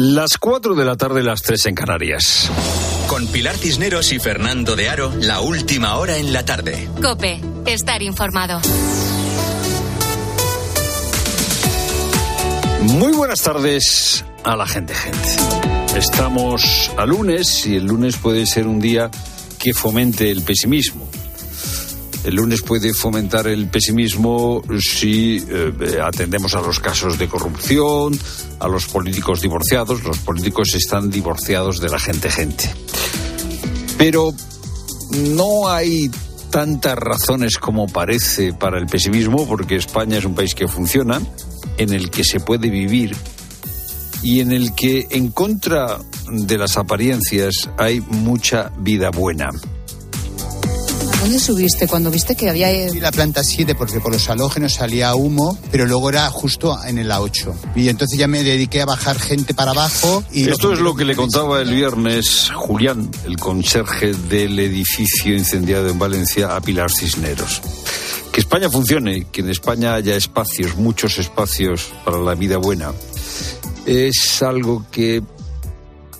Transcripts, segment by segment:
Las 4 de la tarde, las 3 en Canarias. Con Pilar Cisneros y Fernando de Aro, la última hora en la tarde. Cope, estar informado. Muy buenas tardes a la gente, gente. Estamos a lunes y el lunes puede ser un día que fomente el pesimismo. El lunes puede fomentar el pesimismo si eh, atendemos a los casos de corrupción, a los políticos divorciados. Los políticos están divorciados de la gente gente. Pero no hay tantas razones como parece para el pesimismo, porque España es un país que funciona, en el que se puede vivir y en el que, en contra de las apariencias, hay mucha vida buena. ¿Dónde subiste cuando viste que había... La planta 7 porque por los halógenos salía humo, pero luego era justo en el A8. Y entonces ya me dediqué a bajar gente para abajo. y Esto es lo que le contaba el viernes Julián, el conserje del edificio incendiado en Valencia, a Pilar Cisneros. Que España funcione, que en España haya espacios, muchos espacios para la vida buena, es algo que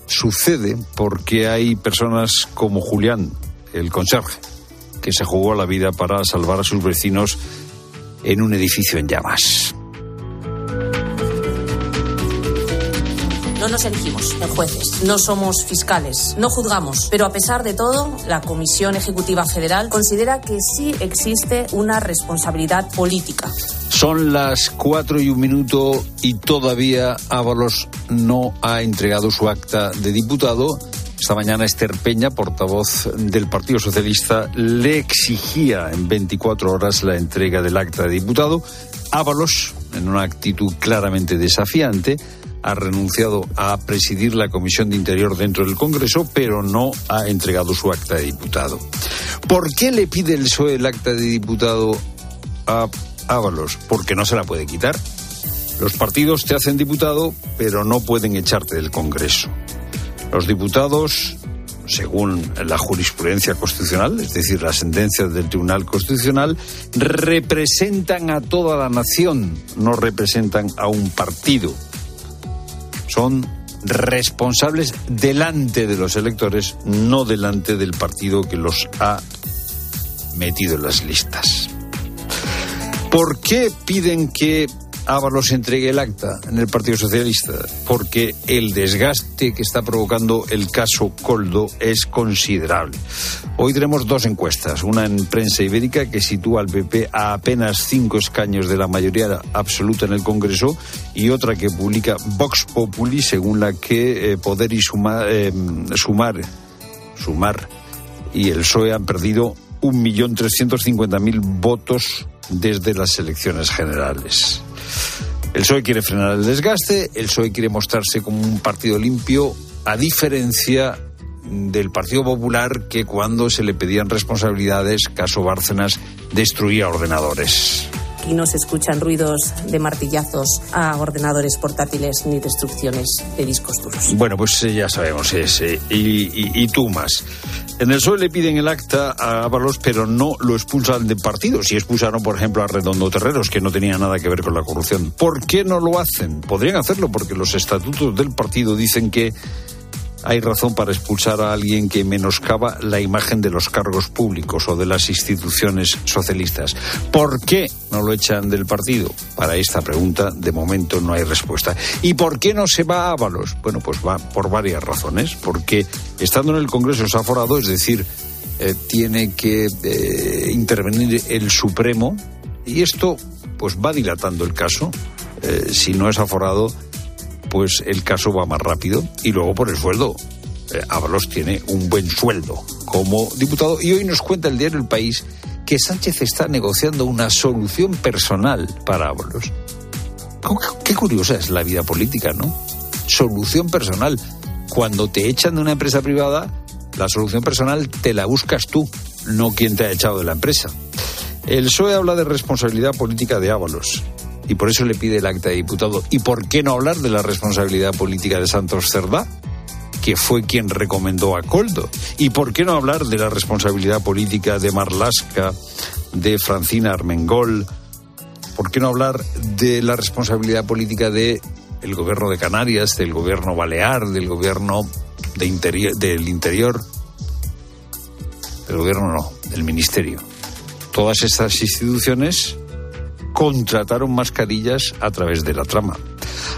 sucede porque hay personas como Julián, el conserje, que se jugó la vida para salvar a sus vecinos en un edificio en llamas. No nos elegimos en jueces, no somos fiscales, no juzgamos, pero a pesar de todo, la Comisión Ejecutiva Federal considera que sí existe una responsabilidad política. Son las cuatro y un minuto y todavía Ábalos no ha entregado su acta de diputado. Esta mañana Esther Peña, portavoz del Partido Socialista, le exigía en 24 horas la entrega del acta de diputado. Ábalos, en una actitud claramente desafiante, ha renunciado a presidir la Comisión de Interior dentro del Congreso, pero no ha entregado su acta de diputado. ¿Por qué le pide el PSOE el acta de diputado a Ábalos? Porque no se la puede quitar. Los partidos te hacen diputado, pero no pueden echarte del Congreso. Los diputados, según la jurisprudencia constitucional, es decir, las sentencias del Tribunal Constitucional, representan a toda la nación, no representan a un partido son responsables delante de los electores, no delante del partido que los ha metido en las listas. ¿Por qué piden que Ábalos entregue el acta en el Partido Socialista? Porque el desgaste que está provocando el caso Coldo es considerable. Hoy tenemos dos encuestas, una en prensa ibérica que sitúa al PP a apenas cinco escaños de la mayoría absoluta en el Congreso y otra que publica Vox Populi según la que eh, Poder y Suma- eh, Sumar, Sumar y el PSOE han perdido 1.350.000 votos desde las elecciones generales. El PSOE quiere frenar el desgaste, el PSOE quiere mostrarse como un partido limpio, a diferencia del Partido Popular que cuando se le pedían responsabilidades, caso Bárcenas, destruía ordenadores. Aquí no se escuchan ruidos de martillazos a ordenadores portátiles ni destrucciones de discos duros. Bueno, pues eh, ya sabemos ese. Y, y, y tú más. En el PSOE le piden el acta a Ábalos, pero no lo expulsan del partido. Si expulsaron, por ejemplo, a Redondo Terreros, que no tenía nada que ver con la corrupción. ¿Por qué no lo hacen? Podrían hacerlo porque los estatutos del partido dicen que hay razón para expulsar a alguien que menoscaba la imagen de los cargos públicos o de las instituciones socialistas. ¿Por qué no lo echan del partido? Para esta pregunta, de momento, no hay respuesta. ¿Y por qué no se va a Ábalos? Bueno, pues va por varias razones. Porque estando en el Congreso es aforado, es decir, eh, tiene que eh, intervenir el Supremo y esto pues va dilatando el caso. Eh, si no es aforado, pues el caso va más rápido. Y luego por el sueldo. Eh, tiene un buen sueldo como diputado. Y hoy nos cuenta el diario El País que Sánchez está negociando una solución personal para Ábalos. ¿Cómo- Qué curiosa es la vida política, ¿no? Solución personal. Cuando te echan de una empresa privada, la solución personal te la buscas tú, no quien te ha echado de la empresa. El PSOE habla de responsabilidad política de Ábalos y por eso le pide el acta de diputado. ¿Y por qué no hablar de la responsabilidad política de Santos Cerdá? que fue quien recomendó a Coldo. ¿Y por qué no hablar de la responsabilidad política de Marlasca, de Francina Armengol? ¿Por qué no hablar de la responsabilidad política de el gobierno de Canarias, del gobierno balear, del gobierno de del interior, del gobierno no, del ministerio. Todas estas instituciones contrataron mascarillas a través de la trama.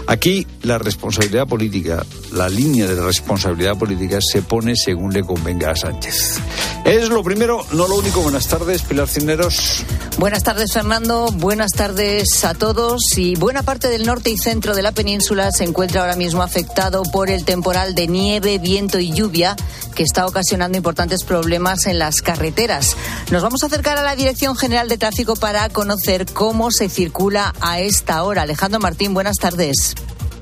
Aquí la responsabilidad política, la línea de responsabilidad política se pone según le convenga a Sánchez. Es lo primero, no lo único. Buenas tardes, Pilar Cineros. Buenas tardes, Fernando. Buenas tardes a todos. Y buena parte del norte y centro de la península se encuentra ahora mismo afectado por el temporal de nieve, viento y lluvia que está ocasionando importantes problemas en las carreteras. Nos vamos a acercar a la Dirección General de Tráfico para conocer cómo se circula a esta hora. Alejandro Martín, buenas tardes.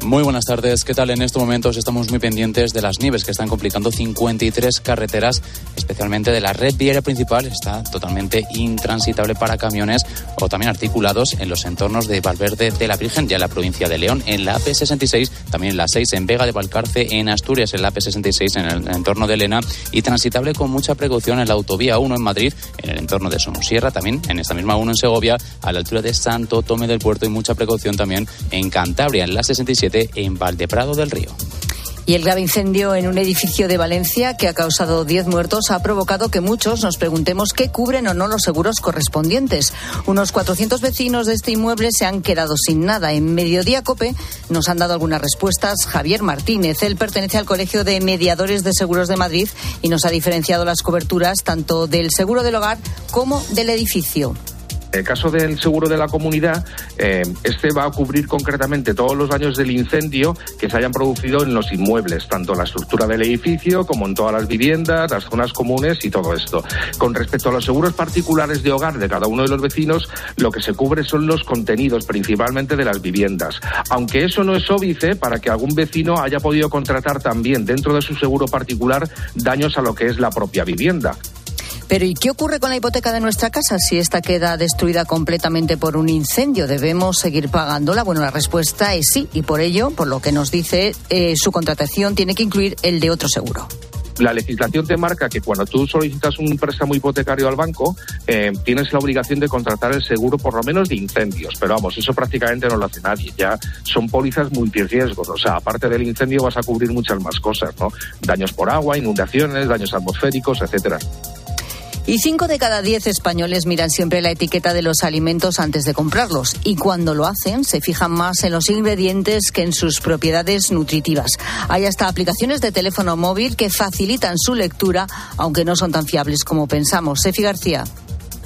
Muy buenas tardes. ¿Qué tal? En estos momentos estamos muy pendientes de las nieves que están complicando 53 carreteras, especialmente de la red viaria principal. Está totalmente intransitable para camiones o también articulados en los entornos de Valverde de la Virgen, ya en la provincia de León, en la AP66, también en la 6 en Vega de Valcarce, en Asturias, en la AP66 en el entorno de Elena y transitable con mucha precaución en la autovía 1 en Madrid, en el entorno de Somosierra, también en esta misma 1 en Segovia, a la altura de Santo Tome del Puerto y mucha precaución también en Cantabria, en la 67 en Valdeprado del Río. Y el grave incendio en un edificio de Valencia que ha causado 10 muertos ha provocado que muchos nos preguntemos qué cubren o no los seguros correspondientes. Unos 400 vecinos de este inmueble se han quedado sin nada. En Mediodía Cope nos han dado algunas respuestas. Javier Martínez, él pertenece al Colegio de Mediadores de Seguros de Madrid y nos ha diferenciado las coberturas tanto del seguro del hogar como del edificio. En el caso del seguro de la comunidad, eh, este va a cubrir concretamente todos los daños del incendio que se hayan producido en los inmuebles, tanto la estructura del edificio como en todas las viviendas, las zonas comunes y todo esto. Con respecto a los seguros particulares de hogar de cada uno de los vecinos, lo que se cubre son los contenidos principalmente de las viviendas. Aunque eso no es óbice para que algún vecino haya podido contratar también dentro de su seguro particular daños a lo que es la propia vivienda. Pero ¿y qué ocurre con la hipoteca de nuestra casa si esta queda destruida completamente por un incendio? ¿Debemos seguir pagándola? Bueno, la respuesta es sí y por ello, por lo que nos dice, eh, su contratación tiene que incluir el de otro seguro la legislación te marca que cuando tú solicitas un préstamo hipotecario al banco, eh, tienes la obligación de contratar el seguro por lo menos de incendios. Pero vamos, eso prácticamente no lo hace nadie. Ya son pólizas multirriesgos. O sea, aparte del incendio vas a cubrir muchas más cosas, ¿no? Daños por agua, inundaciones, daños atmosféricos, etcétera. Y cinco de cada diez españoles miran siempre la etiqueta de los alimentos antes de comprarlos. Y cuando lo hacen, se fijan más en los ingredientes que en sus propiedades nutritivas. Hay hasta aplicaciones de teléfono móvil que facilitan su lectura, aunque no son tan fiables como pensamos. Sefi García.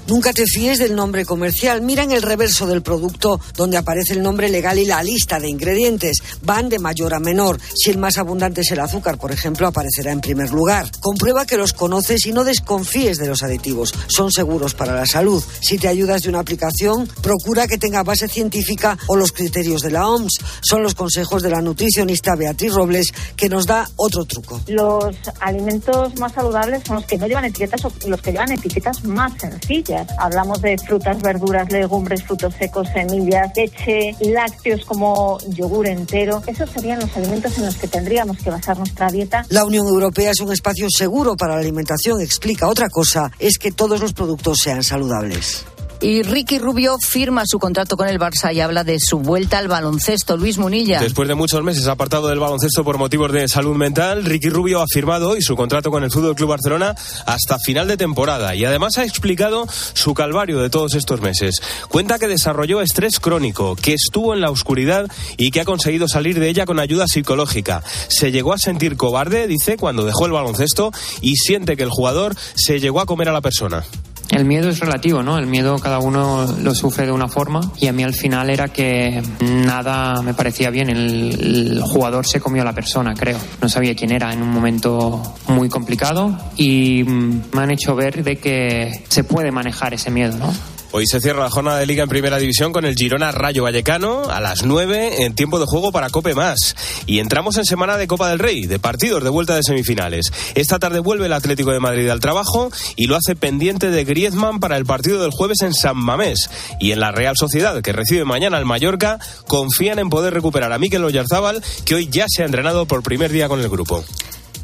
Nunca te fíes del nombre comercial. Mira en el reverso del producto donde aparece el nombre legal y la lista de ingredientes. Van de mayor a menor. Si el más abundante es el azúcar, por ejemplo, aparecerá en primer lugar. Comprueba que los conoces y no desconfíes de los aditivos. Son seguros para la salud. Si te ayudas de una aplicación, procura que tenga base científica o los criterios de la OMS. Son los consejos de la nutricionista Beatriz Robles que nos da otro truco. Los alimentos más saludables son los que no llevan etiquetas o los que llevan etiquetas más sencillas Hablamos de frutas, verduras, legumbres, frutos secos, semillas, leche, lácteos como yogur entero. Esos serían los alimentos en los que tendríamos que basar nuestra dieta. La Unión Europea es un espacio seguro para la alimentación, explica. Otra cosa es que todos los productos sean saludables. Y Ricky Rubio firma su contrato con el Barça y habla de su vuelta al baloncesto. Luis Munilla. Después de muchos meses apartado del baloncesto por motivos de salud mental, Ricky Rubio ha firmado hoy su contrato con el Fútbol Club Barcelona hasta final de temporada y además ha explicado su calvario de todos estos meses. Cuenta que desarrolló estrés crónico, que estuvo en la oscuridad y que ha conseguido salir de ella con ayuda psicológica. Se llegó a sentir cobarde, dice, cuando dejó el baloncesto y siente que el jugador se llegó a comer a la persona. El miedo es relativo, ¿no? El miedo cada uno lo sufre de una forma y a mí al final era que nada me parecía bien. El, jugador se comió a la persona, creo. No sabía quién era en un momento muy complicado y me han hecho ver de que se puede manejar ese miedo, ¿no? Hoy se cierra la jornada de Liga en Primera División con el Girona Rayo Vallecano a las 9 en tiempo de juego para Cope Más. Y entramos en semana de Copa del Rey, de partidos de vuelta de semifinales. Esta tarde vuelve el Atlético de Madrid al trabajo y lo hace pendiente de Griezmann para el partido del jueves en San Mamés. Y en la Real Sociedad, que recibe mañana al Mallorca, confían en poder recuperar a Mikel Oyarzábal, que hoy ya se ha entrenado por primer día con el grupo.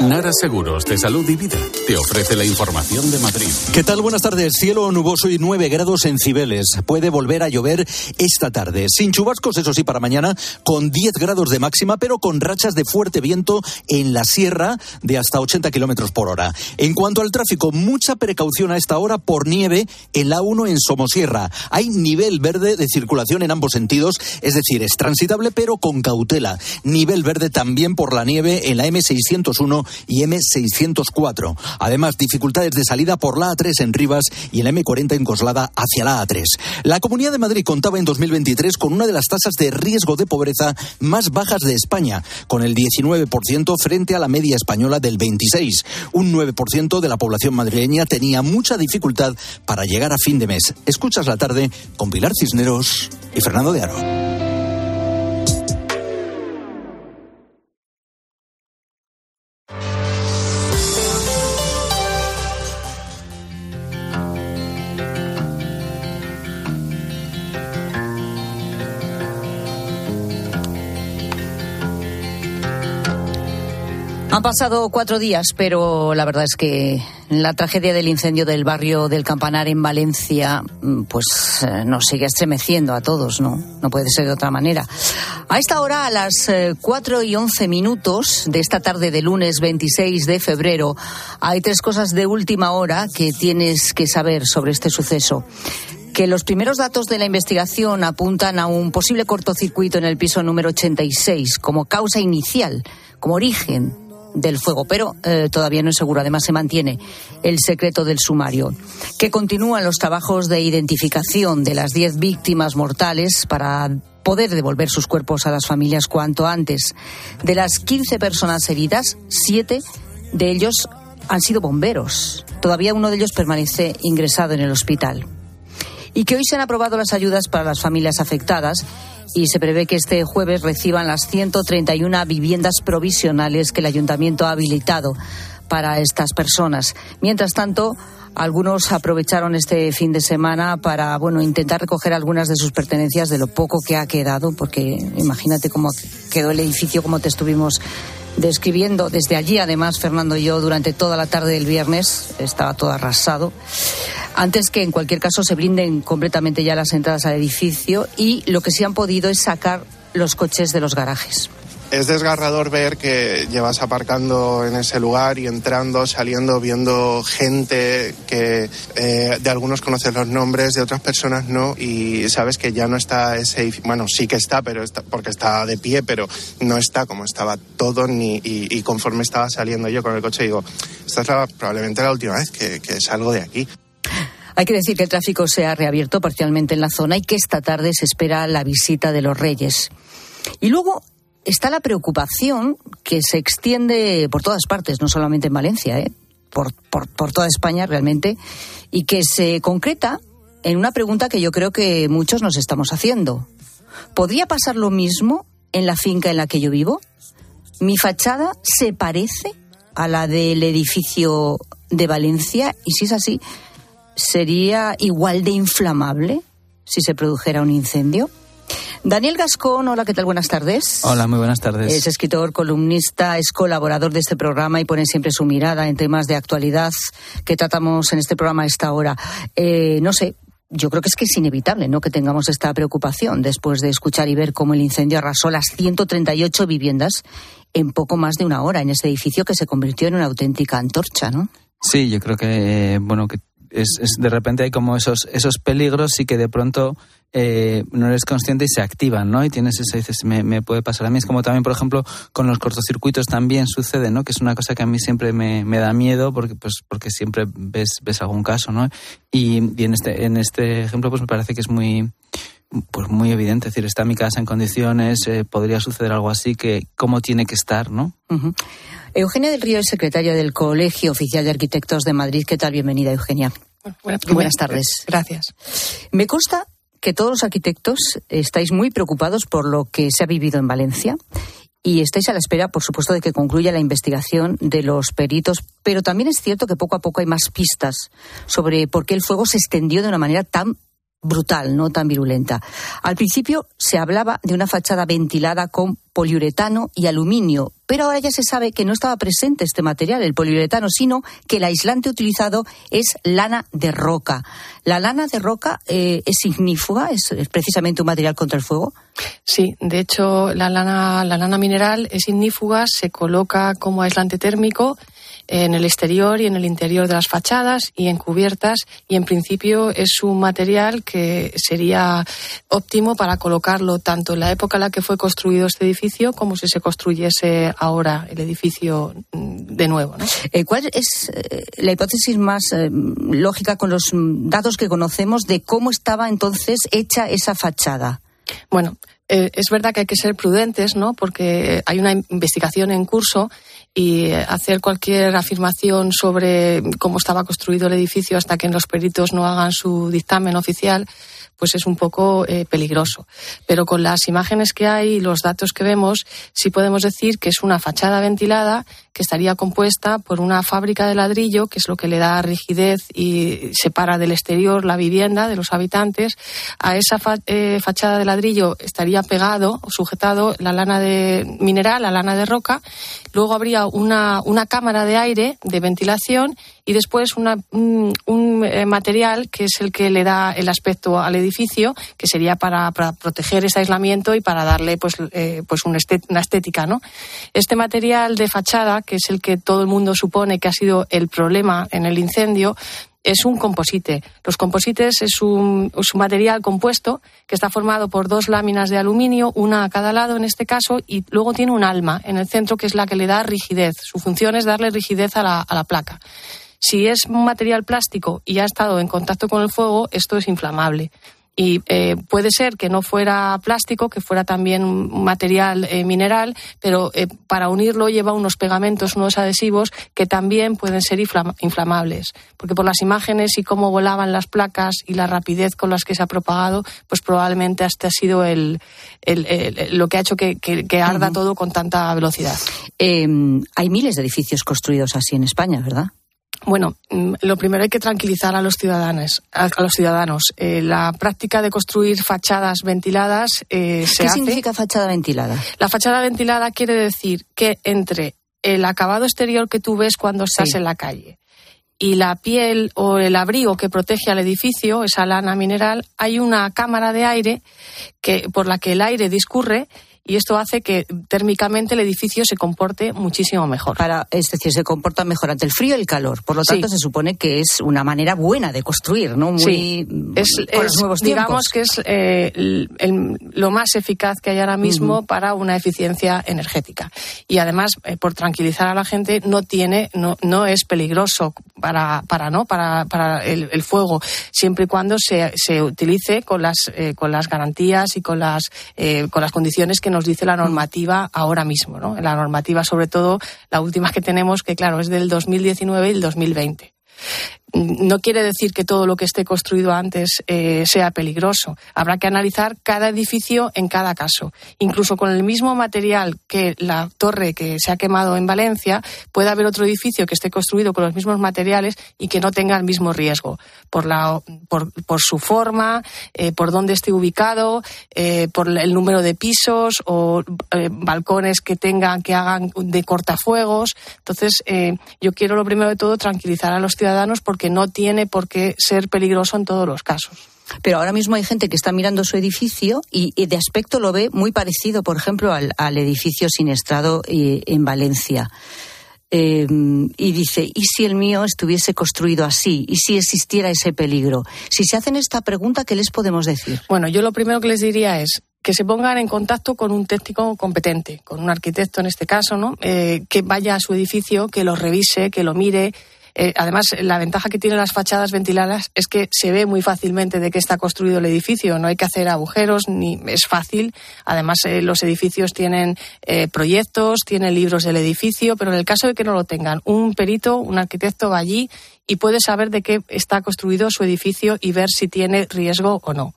Nara Seguros de Salud y Vida te ofrece la información de Madrid. ¿Qué tal? Buenas tardes. Cielo nuboso y 9 grados en Cibeles. Puede volver a llover esta tarde. Sin chubascos, eso sí, para mañana, con 10 grados de máxima, pero con rachas de fuerte viento en la sierra de hasta 80 kilómetros por hora. En cuanto al tráfico, mucha precaución a esta hora por nieve en la 1 en Somosierra. Hay nivel verde de circulación en ambos sentidos, es decir, es transitable, pero con cautela. Nivel verde también por la nieve en la M601 y M604. Además, dificultades de salida por la A3 en Rivas y el M40 en Coslada hacia la A3. La Comunidad de Madrid contaba en 2023 con una de las tasas de riesgo de pobreza más bajas de España, con el 19% frente a la media española del 26. Un 9% de la población madrileña tenía mucha dificultad para llegar a fin de mes. Escuchas la tarde con Pilar Cisneros y Fernando de Aro. Han pasado cuatro días, pero la verdad es que la tragedia del incendio del barrio del Campanar en Valencia, mm, pues eh, nos sigue estremeciendo a todos, ¿no? No puede ser de otra manera. A esta hora, a las eh, cuatro y once minutos de esta tarde de lunes 26 de febrero, hay tres cosas de última hora que tienes que saber sobre este suceso que los primeros datos de la investigación apuntan a un posible cortocircuito en el piso número 86 como causa inicial, como origen del fuego, pero eh, todavía no es seguro. Además, se mantiene el secreto del sumario. Que continúan los trabajos de identificación de las 10 víctimas mortales para poder devolver sus cuerpos a las familias cuanto antes. De las 15 personas heridas, 7 de ellos han sido bomberos. Todavía uno de ellos permanece ingresado en el hospital. Y que hoy se han aprobado las ayudas para las familias afectadas y se prevé que este jueves reciban las 131 viviendas provisionales que el ayuntamiento ha habilitado para estas personas. Mientras tanto, algunos aprovecharon este fin de semana para, bueno, intentar recoger algunas de sus pertenencias de lo poco que ha quedado, porque imagínate cómo quedó el edificio, como te estuvimos describiendo desde allí, además, Fernando y yo, durante toda la tarde del viernes, estaba todo arrasado antes que en cualquier caso se blinden completamente ya las entradas al edificio y lo que sí han podido es sacar los coches de los garajes. Es desgarrador ver que llevas aparcando en ese lugar y entrando, saliendo, viendo gente que eh, de algunos conoces los nombres, de otras personas no, y sabes que ya no está ese, bueno, sí que está, pero está, porque está de pie, pero no está como estaba todo, ni, y, conforme estaba saliendo yo con el coche, digo, esta es probablemente la última vez que salgo de aquí. Hay que decir que el tráfico se ha reabierto parcialmente en la zona y que esta tarde se espera la visita de los Reyes. Y luego está la preocupación que se extiende por todas partes, no solamente en Valencia, ¿eh? por, por toda España realmente, y que se concreta en una pregunta que yo creo que muchos nos estamos haciendo. ¿Podría pasar lo mismo en la finca en la que yo vivo? ¿Mi fachada se parece a la del edificio de Valencia? Y si es así, ¿sería igual de inflamable si se produjera un incendio? Daniel Gascón, hola, ¿qué tal? Buenas tardes. Hola, muy buenas tardes. Es escritor, columnista, es colaborador de este programa y pone siempre su mirada en temas de actualidad que tratamos en este programa a esta hora. Eh, no sé, yo creo que es que es inevitable ¿no? que tengamos esta preocupación después de escuchar y ver cómo el incendio arrasó las 138 viviendas en poco más de una hora en ese edificio que se convirtió en una auténtica antorcha, ¿no? Sí, yo creo que, bueno, que es, de repente hay como esos, esos peligros y que de pronto eh, no eres consciente y se activan, ¿no? Y tienes ese, dices, me, me, puede pasar a mí. Es como también, por ejemplo, con los cortocircuitos también sucede, ¿no? Que es una cosa que a mí siempre me, me da miedo porque, pues, porque siempre ves, ves algún caso, ¿no? Y, en, este, en este ejemplo, pues me parece que es muy, pues muy evidente, es decir, está mi casa en condiciones, eh, podría suceder algo así, que cómo tiene que estar, ¿no? Eugenia del Río es secretaria del Colegio Oficial de Arquitectos de Madrid. ¿Qué tal? Bienvenida, Eugenia. Buenas tardes. Gracias. Me consta que todos los arquitectos estáis muy preocupados por lo que se ha vivido en Valencia y estáis a la espera, por supuesto, de que concluya la investigación de los peritos, pero también es cierto que poco a poco hay más pistas sobre por qué el fuego se extendió de una manera tan brutal, no tan virulenta. Al principio se hablaba de una fachada ventilada con poliuretano y aluminio, pero ahora ya se sabe que no estaba presente este material, el poliuretano, sino que el aislante utilizado es lana de roca. ¿La lana de roca eh, es ignífuga? ¿Es, precisamente un material contra el fuego? Sí, de hecho la lana, la lana mineral es ignífuga, se coloca como aislante térmico en el exterior y en el interior de las fachadas y en cubiertas y en principio es un material que sería óptimo para colocarlo tanto en la época en la que fue construido este edificio como si se construyese ahora el edificio mm, de nuevo. Eh, ¿Cuál es eh, la hipótesis más eh, lógica con los datos que conocemos de cómo estaba entonces hecha esa fachada? Bueno, es verdad que hay que ser prudentes, ¿no? Porque hay una investigación en curso y hacer cualquier afirmación sobre cómo estaba construido el edificio hasta que los peritos no hagan su dictamen oficial pues es un poco eh, peligroso. Pero con las imágenes que hay y los datos que vemos, sí podemos decir que es una fachada ventilada que estaría compuesta por una fábrica de ladrillo, que es lo que le da rigidez y separa del exterior la vivienda de los habitantes. A esa eh, fachada de ladrillo estaría pegado o sujetado la lana de mineral, la lana de roca. Luego habría una, una cámara de aire de ventilación y después un, eh, material que es el que le da el aspecto al edificio, que sería para, proteger ese aislamiento y para darle pues, eh, pues una estética. ¿no? Este material de fachada, que es el que todo el mundo supone que ha sido el problema en el incendio, es un composite. Los composites es un, es un, material compuesto que está formado por dos láminas de aluminio, una a cada lado en este caso, y luego tiene un alma en el centro que es la que le da rigidez. Su función es darle rigidez a la, a la placa. Si es un material plástico y ha estado en contacto con el fuego, esto es inflamable. Y eh, puede ser que no fuera plástico, que fuera también un material eh, mineral, pero eh, para unirlo lleva unos pegamentos, unos adhesivos que también pueden ser inflamables. Porque por las imágenes y cómo volaban las placas y la rapidez con las que se ha propagado, pues probablemente este ha sido el, lo que ha hecho que, arda todo con tanta velocidad. Em, hay miles de edificios construidos así en España, ¿verdad? Bueno, mm, lo primero hay que tranquilizar a los ciudadanos. A, los ciudadanos. Eh, la práctica de construir fachadas ventiladas eh, se ¿Qué significa fachada ventilada? La fachada ventilada quiere decir que entre el acabado exterior que tú ves cuando estás en la calle y la piel o el abrigo que protege al edificio, esa lana mineral, hay una cámara de aire que por la que el aire discurre y esto hace que térmicamente el edificio se comporte muchísimo mejor. Para, es decir, se comporta mejor ante el frío y el calor. Por lo tanto, se supone que es una manera buena de construir, ¿no? Muy sí. es, digamos que es eh, lo más eficaz que hay ahora mismo para una eficiencia energética. Y además, eh, por tranquilizar a la gente, no tiene, no, no es peligroso para, para no, para, para el, fuego, siempre y cuando se, se utilice con las, eh, con las garantías y con las, con las condiciones que nos dice la normativa ahora mismo, ¿no? La normativa, sobre todo, la última que tenemos, que claro, es del 2019 y el 2020 no quiere decir que todo lo que esté construido antes eh, sea peligroso. Habrá que analizar cada edificio en cada caso. Incluso con el mismo material que la torre que se ha quemado en Valencia, puede haber otro edificio que esté construido con los mismos materiales y que no tenga el mismo riesgo por, la, por, por su forma, eh, por dónde esté ubicado, eh, por el número de pisos o balcones que tengan, que hagan de cortafuegos. Entonces, yo quiero lo primero de todo tranquilizar a los ciudadanos porque que no tiene por qué ser peligroso en todos los casos. Pero ahora mismo hay gente que está mirando su edificio y, de aspecto lo ve muy parecido, por ejemplo, al, edificio siniestrado eh, en Valencia. Em, y dice, ¿y si el mío estuviese construido así? ¿Y si existiera ese peligro? Si se hacen esta pregunta, ¿qué les podemos decir? Bueno, yo lo primero que les diría es que se pongan en contacto con un técnico competente, con un arquitecto en este caso, ¿no? Eh, que vaya a su edificio, que lo revise, que lo mire, eh, además, la ventaja que tienen las fachadas ventiladas es que se ve muy fácilmente de qué está construido el edificio. No hay que hacer agujeros, ni es fácil. Además, eh, los edificios tienen eh, proyectos, tienen libros del edificio, pero en el caso de que no lo tengan, un perito, un arquitecto va allí y puede saber de qué está construido su edificio y ver si tiene riesgo o no.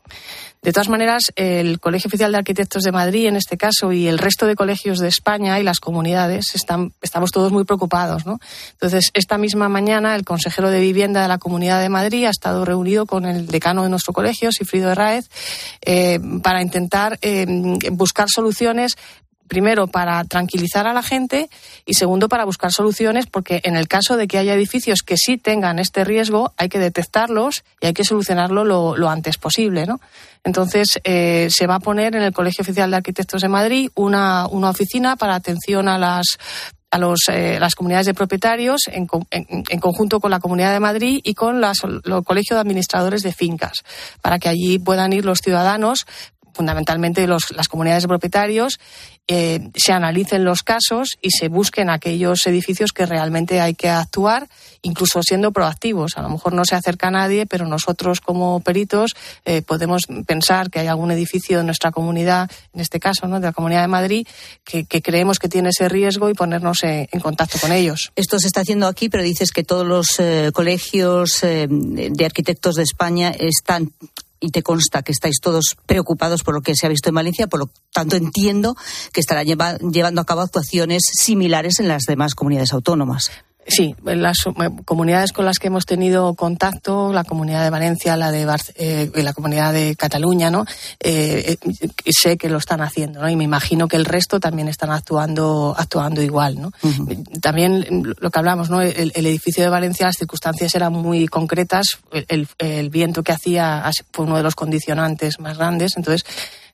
De todas maneras, el Colegio Oficial de Arquitectos de Madrid, en este caso, y el resto de colegios de España y las comunidades, están, estamos todos muy preocupados. ¿no? Entonces, esta misma mañana, el consejero de Vivienda de la Comunidad de Madrid ha estado reunido con el decano de nuestro colegio, Sifrido Herráez, eh, para intentar eh, buscar soluciones primero para tranquilizar a la gente y segundo para buscar soluciones porque en el caso de que haya edificios que sí tengan este riesgo hay que detectarlos y hay que solucionarlo lo, antes posible, ¿no? Entonces eh, se va a poner en el Colegio Oficial de Arquitectos de Madrid una, una oficina para atención a las a los, eh, las comunidades de propietarios en, en, conjunto con la Comunidad de Madrid y con los colegios de administradores de fincas, para que allí puedan ir los ciudadanos fundamentalmente los, las comunidades de propietarios, eh, se analicen los casos y se busquen aquellos edificios que realmente hay que actuar, incluso siendo proactivos. A lo mejor no se acerca a nadie, pero nosotros como peritos eh, podemos pensar que hay algún edificio de nuestra comunidad, en este caso, ¿no? de la Comunidad de Madrid, que, creemos que tiene ese riesgo y ponernos en, contacto con ellos. Esto se está haciendo aquí, pero dices que todos los eh, colegios de arquitectos de España están y te consta que estáis todos preocupados por lo que se ha visto en Valencia, por lo tanto entiendo que estará llevando a cabo actuaciones similares en las demás comunidades autónomas. Sí, las eh, comunidades con las que hemos tenido contacto, la comunidad de Valencia, la de eh, la comunidad de Cataluña, ¿no? Eh, sé que lo están haciendo, ¿no? Y me imagino que el resto también están actuando, actuando igual, ¿no? También lo que hablamos, ¿no? El, edificio de Valencia, las circunstancias eran muy concretas, el, el viento que hacía fue uno de los condicionantes más grandes, entonces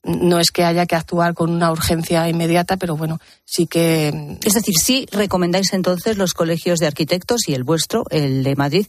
no es que haya que actuar con una urgencia inmediata, pero bueno, sí que. Es decir, sí recomendáis entonces los colegios de arquitectos y el vuestro, el de Madrid,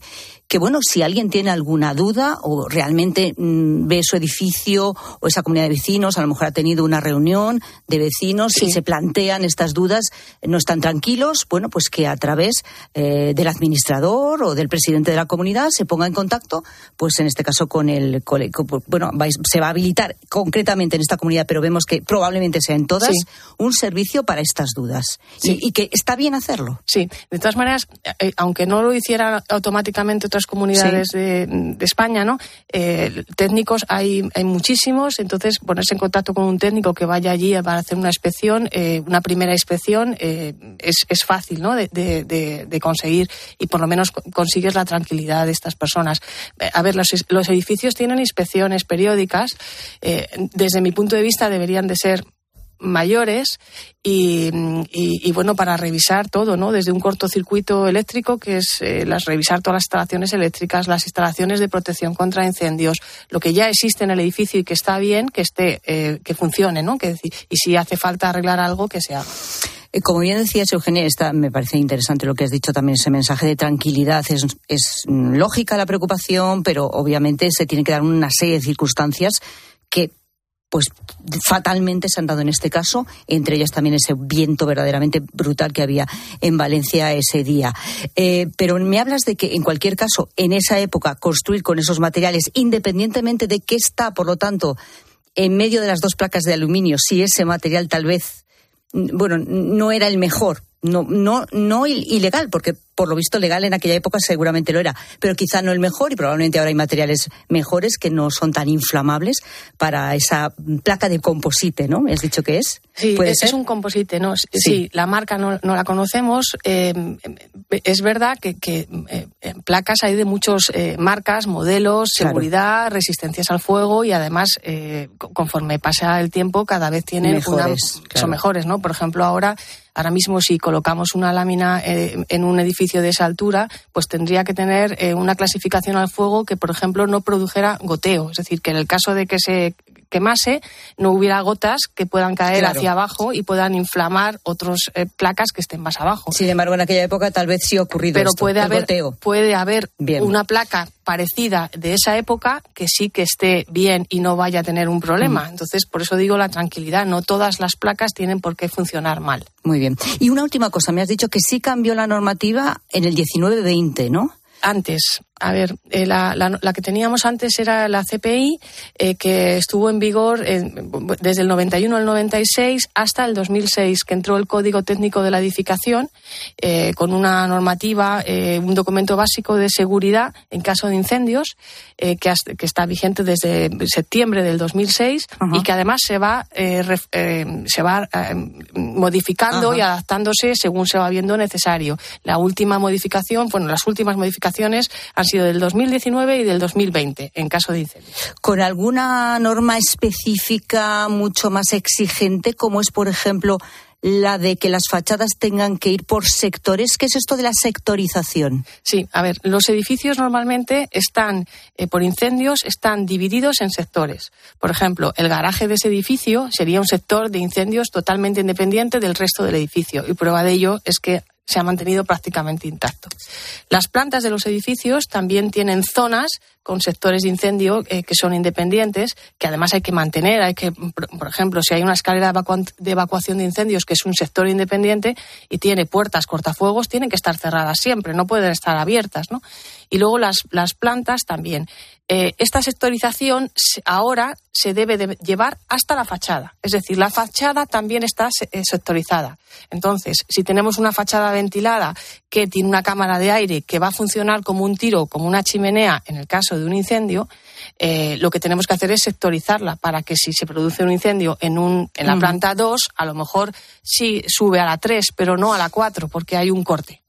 que bueno, si alguien tiene alguna duda o realmente mm, ve su edificio o esa comunidad de vecinos, a lo mejor ha tenido una reunión de vecinos y se plantean estas dudas, no están tranquilos, bueno, pues que a través eh, del administrador o del presidente de la comunidad se ponga en contacto, pues en este caso con el colegio, bueno, se va a habilitar concretamente en esta comunidad, pero vemos que probablemente sea en todas, un servicio para estas dudas. Y, que está bien hacerlo. Sí, de todas maneras, eh, aunque no lo hiciera automáticamente otras comunidades de, España, ¿no? Eh, técnicos hay, hay muchísimos, entonces ponerse en contacto con un técnico que vaya allí para hacer una inspección, eh, una primera inspección, es, es, fácil, ¿no? De, de, conseguir y por lo menos consigues la tranquilidad de estas personas. A ver, los, los edificios tienen inspecciones periódicas. desde mi punto de vista deberían de ser mayores y, bueno para revisar todo no desde un cortocircuito eléctrico que es eh, las revisar todas las instalaciones eléctricas las instalaciones de protección contra incendios lo que ya existe en el edificio y que está bien que esté eh, que funcione no que y si hace falta arreglar algo que se haga eh, como bien decías, Eugenia, esta, me parece interesante lo que has dicho también, ese mensaje de tranquilidad. Es, es lógica la preocupación, pero obviamente se tiene que dar una serie de circunstancias que pues fatalmente se han dado en este caso, entre ellas también ese viento verdaderamente brutal que había en Valencia ese día. Eh, pero me hablas de que, en cualquier caso, en esa época, construir con esos materiales, independientemente de qué está, por lo tanto, en medio de las dos placas de aluminio, si ese material tal vez, bueno, no era el mejor, no, no, no ilegal, porque por lo visto legal en aquella época seguramente lo era, pero quizá no el mejor y probablemente ahora hay materiales mejores que no son tan inflamables para esa placa de composite, ¿no? ¿Me has dicho que es? Sí, es, un composite, ¿no? Sí, la marca no, la conocemos. Eh, es verdad que, que eh, placas hay de muchas eh, marcas, modelos, seguridad, resistencias al fuego y además, conforme pasa el tiempo, cada vez tienen mejores, son mejores, ¿no? Por ejemplo, ahora Ahora mismo, si colocamos una lámina en un edificio de esa altura, pues tendría que tener eh, una clasificación al fuego que, por ejemplo, no produjera goteo. Es decir, que en el caso de que se quemase, no hubiera gotas que puedan caer hacia abajo y puedan inflamar otras eh, placas que estén más abajo. Sin embargo, en aquella época tal vez sí ha ocurrido Pero esto, puede, haber, puede haber una placa parecida de esa época que sí que esté bien y no vaya a tener un problema. Entonces, por eso digo la tranquilidad. No todas las placas tienen por qué funcionar mal. Muy bien. Y una última cosa. Me has dicho que sí cambió la normativa en el 19-20, ¿no? Antes, a ver, eh, la, la, que teníamos antes era la CPI, eh, que estuvo en vigor desde el 91 al 96 hasta el 2006, que entró el Código Técnico de la Edificación eh, con una normativa, un documento básico de seguridad en caso de incendios, que, que, está vigente desde septiembre del 2006 y que además se va, se va modificando y adaptándose según se va viendo necesario. La última modificación, bueno, las últimas modificaciones han sido del 2019 y del 2020 en caso de incendio. ¿Con alguna norma específica mucho más exigente, como es, por ejemplo, la de que las fachadas tengan que ir por sectores. ¿Qué es esto de la sectorización? Sí, a ver, los edificios normalmente están, eh, por incendios, están divididos en sectores. Por ejemplo, el garaje de ese edificio sería un sector de incendios totalmente independiente del resto del edificio. Y prueba de ello es que se ha mantenido prácticamente intacto. Las plantas de los edificios también tienen zonas con sectores de incendio eh, que son independientes, que además hay que mantener. Hay que, por ejemplo, si hay una escalera de evacuación de incendios que es un sector independiente y tiene puertas cortafuegos, tienen que estar cerradas siempre, no pueden estar abiertas, ¿no? Y luego las, las plantas también. Eh, esta sectorización ahora se debe de llevar hasta la fachada. Es decir, la fachada también está eh, sectorizada. Entonces, si tenemos una fachada ventilada que tiene una cámara de aire que va a funcionar como un tiro, como una chimenea en el caso de un incendio, eh, lo que tenemos que hacer es sectorizarla para que si se produce un incendio en, un, en la planta 2, a lo mejor sí sube a la 3, pero no a la 4, porque hay un corte.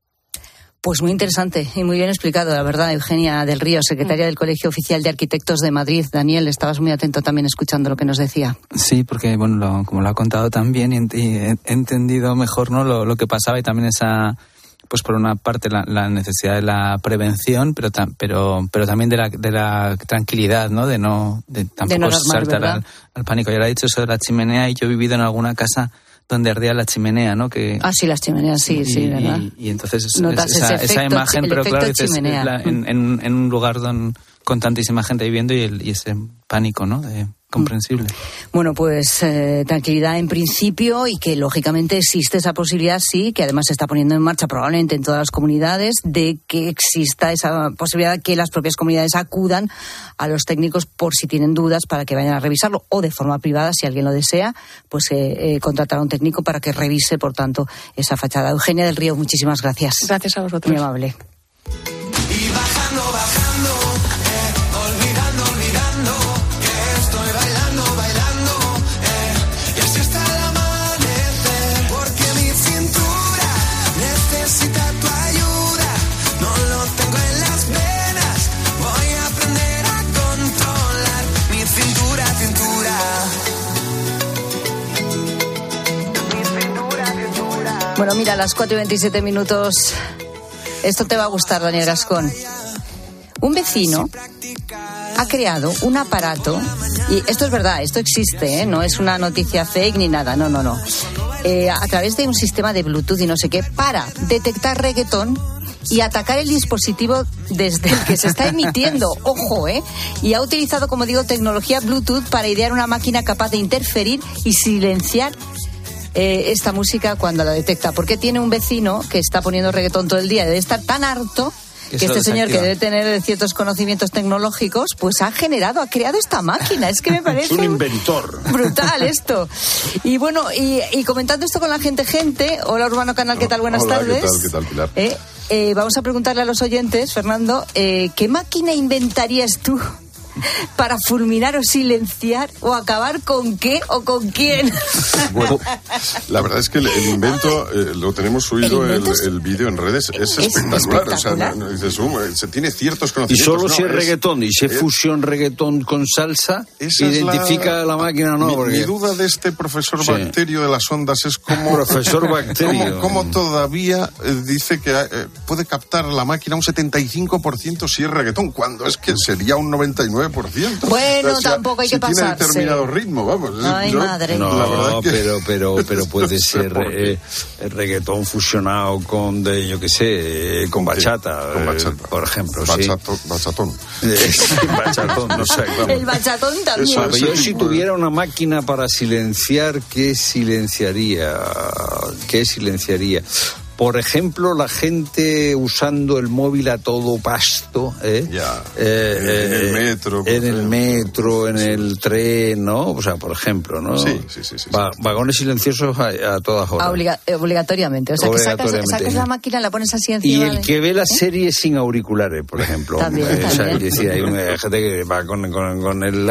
Pues muy interesante y muy bien explicado, la verdad, Eugenia del Río, secretaria del Colegio Oficial de Arquitectos de Madrid. Daniel, estabas muy atento también escuchando lo que nos decía. Sí, porque, bueno, como lo ha contado también, y he, entendido mejor ¿no? lo, que pasaba y también esa, pues por una parte la, necesidad de la prevención, pero, pero, pero también de la, de la tranquilidad, ¿no? De no, de tampoco saltar al, al, pánico. Ya lo ha dicho eso de la chimenea y yo he vivido en alguna casa donde ardía la chimenea, ¿no? Que, ah, sí, las chimeneas, sí, sí, ¿verdad? Y, entonces esa, esa, imagen, pero claro, en, en, un lugar con tantísima gente viviendo y, y ese pánico, ¿no? De, comprensible. Bueno, pues eh, tranquilidad en principio y que lógicamente existe esa posibilidad, sí, que además se está poniendo en marcha probablemente en todas las comunidades, de que exista esa posibilidad que las propias comunidades acudan a los técnicos por si tienen dudas para que vayan a revisarlo o de forma privada, si alguien lo desea, pues eh, eh contratar a un técnico para que revise, por tanto, esa fachada. Eugenia del Río, muchísimas gracias. Gracias a vosotros. Muy amable. Bueno, mira, a las 4 y 27 minutos. Esto te va a gustar, Daniel Gascón. Un vecino ha creado un aparato, y esto es verdad, esto existe, ¿eh? no es una noticia fake ni nada, no, no, no. Eh, a través de un sistema de Bluetooth y no sé qué, para detectar reggaetón y atacar el dispositivo desde el que se está emitiendo. Ojo, ¿eh? Y ha utilizado, como digo, tecnología Bluetooth para idear una máquina capaz de interferir y silenciar eh, esta música cuando la detecta. Porque tiene un vecino que está poniendo reggaetón todo el día, debe estar tan harto que este señor que debe tener ciertos conocimientos tecnológicos, pues ha generado, ha creado esta máquina. Es que me parece... es un inventor. Brutal esto. Y bueno, y, comentando esto con la gente, gente, hola Urbano Canal, ¿qué tal? Buenas tardes. ¿qué tal, Pilar? Eh, eh, vamos a preguntarle a los oyentes, Fernando, ¿qué máquina inventarías tú para fulminar o silenciar o acabar con qué o con quién. Bueno, la verdad es que el, invento eh, lo tenemos subido el, el, vídeo en redes, es, espectacular. O sea, se tiene ciertos conocimientos. Y solo si es, reggaetón y si es fusión reggaetón con salsa, identifica la, máquina no. Mi, duda de este profesor Bacterio de las ondas es cómo. Profesor Bacterio. Cómo, todavía eh, dice que eh, puede captar la máquina un 75% si es reggaetón, cuando es que sería un 99%. Bueno, tampoco hay que pasarse. Tiene determinado ritmo, vamos. Ay, madre. No, pero, pero, pero puede ser eh, reggaetón fusionado con, de, yo qué sé, eh, con bachata, con bachata. Eh, por ejemplo. Bachato, sí. Bachatón. bachatón, no sé. El bachatón también. Eso, yo si tuviera una máquina para silenciar, ¿qué silenciaría? ¿Qué silenciaría? Por ejemplo, la gente usando el móvil a todo pasto. ¿eh? Ya. Eh, en el eh, metro. En el metro, en el tren, ¿no? O sea, por ejemplo, ¿no? Sí, sí, sí. sí, vagones silenciosos a, todas horas. obligatoriamente. O sea, que sacas, la máquina, la pones así encima. Y el que ve la serie sin auriculares, por ejemplo. También, también. O sea, hay una gente que va con, con, con el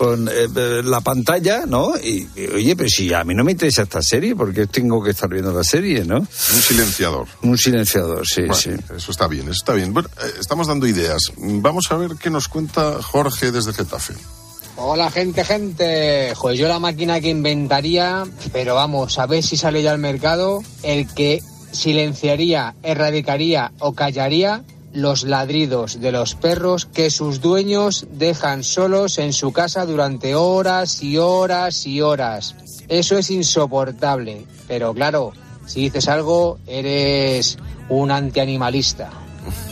con eh, la pantalla, ¿no? Y, y, oye, pero si a mí no me interesa esta serie, porque tengo que estar viendo la serie, ¿no? Un silenciador. Un silenciador, sí, Bueno, sí. Eso está bien, eso está bien. Bueno, eh, estamos dando ideas. Vamos a ver qué nos cuenta Jorge desde Getafe. Hola gente, gente. Pues yo la máquina que inventaría, pero vamos, a ver si sale ya al mercado, el que silenciaría, erradicaría o callaría los ladridos de los perros que sus dueños dejan solos en su casa durante horas y horas y horas. Eso es insoportable. Pero claro, si dices algo, eres un antianimalista.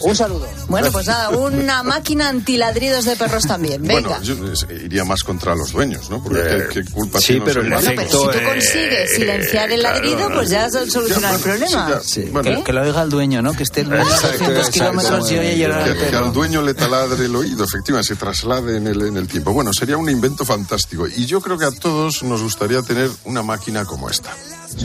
Un saludo. Bueno, pues nada, una máquina antiladridos de perros también. Venga. Bueno, yo eh, iría más contra los dueños, ¿no? Porque ¿qué, qué culpa Eh, sí, pero los el? Bueno, pero si tú consigues silenciar el ladrido, pues ya has solucionado el problema. Que, que lo oiga el dueño, ¿no? Que esté Exacto, 200 exacto. kilómetros y oye llorar que, al que al dueño le taladre el oído, efectivamente, se traslade en el, en el tiempo. Bueno, sería un invento fantástico. Y yo creo que a todos nos gustaría tener una máquina como esta.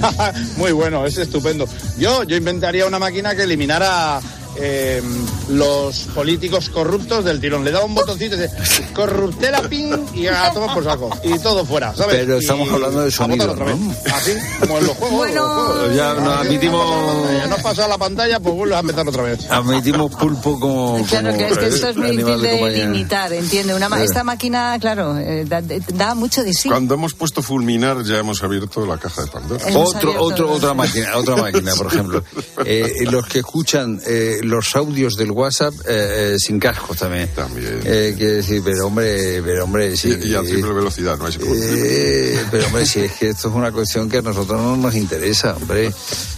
Muy bueno, es estupendo. Yo, yo inventaría una máquina que eliminara eh, los políticos corruptos del tirón. Le daba un botoncito y dice, corruptela pin y a tomar por saco. Y todo fuera, ¿sabes? Pero estamos Y hablando de sonido, otra vez. ¿no? Así, como en los juegos. Bueno. los juegos. Ya nos admitimos- Ya no has pasado la pantalla, pues vuelves a empezar otra vez. Admitimos pulpo como. Claro, como, que es que esto es muy difícil de de limitar, entiende. Una, esta máquina, claro, eh, da, da mucho de sí. Cuando hemos puesto fulminar, ya hemos abierto la caja de Pandora. Hemos Otro, otro, otra máquina, otra máquina, por ejemplo. Eh, los que escuchan eh, los audios del WhatsApp eh, eh, sin cascos también. También. Eh, quiere decir, pero hombre, pero hombre, sí. Y, y a triple velocidad, ¿no? Es Eh, pero hombre, si es que esto es una cuestión que a nosotros no nos interesa, hombre.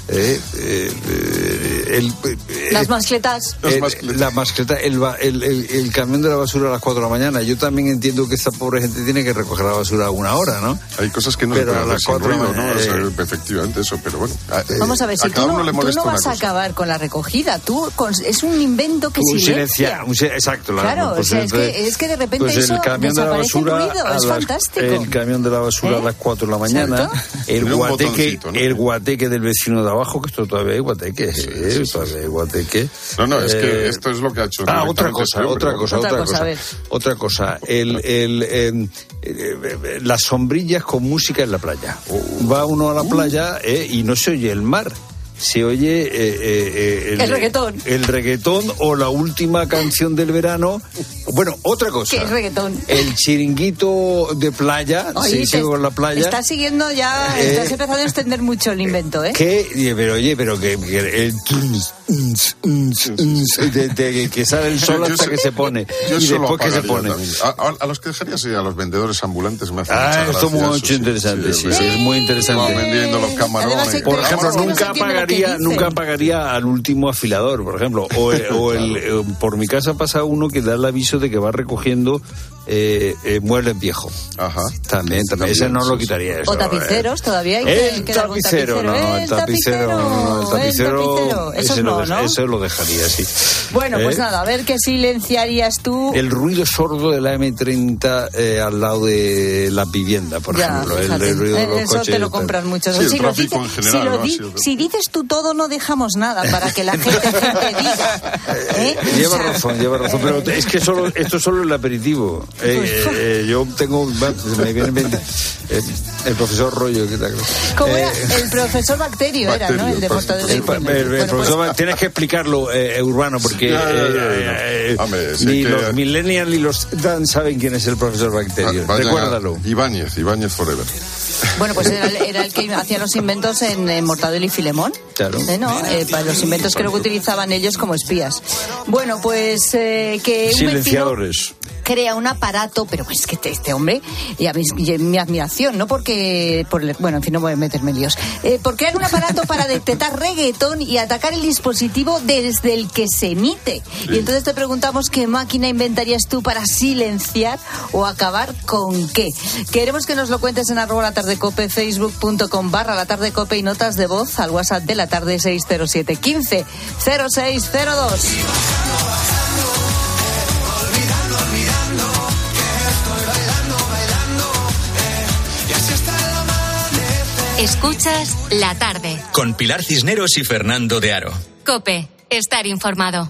Eh, eh, eh, el, eh, Las mascletas. el- la mascleta, el, ba- el, el- el camión de la basura a las 4 de la mañana. Yo también entiendo que esta pobre gente tiene que recoger la basura a una hora, ¿no? Hay cosas que no Pero se a pueden las hacer sin cuatro de la ruido, ¿no? mañana, O sea, efectivamente eso, pero bueno. a- eh, Vamos a ver, si a tú cada no, uno le tú no vas a acabar con la recogida, tú con- es un invento que Un silencia. silencia, un exacto. la- Claro, pues o sea, es que- es que de repente pues eso el camión de la basura ruido, es las- fantástico. El camión de la basura ¿Eh? a las 4 de la mañana, el guateque, el guateque del vecino de abajo, que esto todavía hay guateque, eh, todavía hay guateque. No, no, es que Eh, esto es lo que ha hecho. Ah, otra cosa, hombre, otra cosa, Otra cosa. Otra cosa, el, el, em, eh, eh, las sombrillas con música en la playa. Va uno a la playa eh, y no se oye el mar. Se oye eh, eh, eh, El reggaetón. el reggaetón o la última canción del verano. Bueno, otra cosa. ¿Qué es reggaetón? El chiringuito de playa, Oye, sí, con la playa. Estás siguiendo ya, Eh, estás empezando a extender mucho el invento, ¿eh? Que, pero oye, pero que, que el de- de- que sale el sol hasta que se pone. Yo y después que se pone. A, a- a los que dejarías ir a los vendedores ambulantes me hace Ah, esto mucho interesante, sí, sí, es muy interesante. Van vendiendo los camarones. Por ejemplo, no nunca pagaría, nunca pagaría al último afilador, por ejemplo. O, el- o el, eh, por mi casa pasa uno que da el aviso de que va recogiendo eh, eh, muebles viejos. Ajá. También, también. Ese no lo quitaría. Eso, O tapiceros, todavía hay eh. que, El queda algún tapicero, no, no, el tapicero, no, no, el tapicero, tapicero. Eso ese, no, lo, ¿no? ese lo dejaría, sí. Bueno, pues Eh, nada, a ver qué silenciarías tú. El ruido sordo de la M30 eh, al lado de la vivienda, por Ya, ejemplo. El, el ruido de los Eso coches. te lo compran muchos. Sí, el si, lo tráfico dices, en general, si, lo di- si dices tú todo, no dejamos nada para que la gente, gente diga. ¿eh? O Lleva sea, razón, lleva razón, pero es que solo, esto es solo el aperitivo. Eh, eh, eh, yo tengo, me viene en mente, eh, el profesor Rollo, ¿qué tal? ¿Cómo Eh, era? El profesor Bacterio, era, ¿no? El de Mortadelo y el, el- el Bueno, pues- profesor, tienes que explicarlo, eh, Urbano, porque eh, ya. eh, Hombre, sí ni que- los millennials ni los Dan saben quién es el profesor Bacterio. Vayan Recuérdalo. Ibáñez, Ibáñez Forever. Bueno, pues era, el- era el que hacía los inventos en, en Mortadelo y Filemón. Claro. Eh, ¿no? Eh, para los inventos creo que utilizaban ellos como espías. Bueno, pues eh, que un vecino Silenciadores. Crea un aparato, pero es que este, este hombre, y a mí, y mi admiración, no porque, por, bueno, en fin, no voy a meterme en líos, eh, por crear un aparato para detectar reggaetón y atacar el dispositivo desde el que se emite. Y entonces te preguntamos qué máquina inventarías tú para silenciar o acabar con qué. Queremos que nos lo cuentes en arroba la tarde cope, facebook.com barra la tarde cope y notas de voz al WhatsApp de la tarde 607 15 0602. Escuchas la tarde. Con Pilar Cisneros y Fernando de Aro. Cope, estar informado.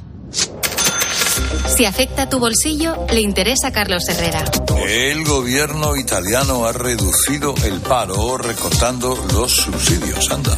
Si afecta tu bolsillo, le interesa a Carlos Herrera. El gobierno italiano ha reducido el paro recortando los subsidios. Anda.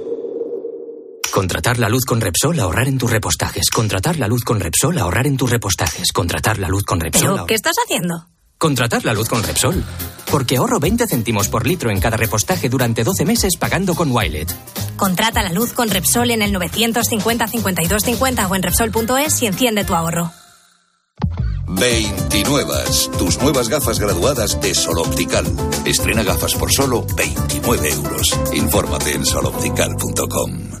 Contratar la luz con Repsol, ahorrar en tus repostajes. Contratar la luz con Repsol, ahorrar en tus repostajes. Contratar la luz con Repsol. ¿Pero ahor- qué estás haciendo? Contratar la luz con Repsol. Porque ahorro 20 céntimos por litro en cada repostaje durante 12 meses pagando con Wilet. Contrata la luz con Repsol en el 950 52 50 o en Repsol.es y enciende tu ahorro. 29. Tus nuevas gafas graduadas de Sol Optical. Estrena gafas por solo 29 euros. Infórmate en soloptical.com.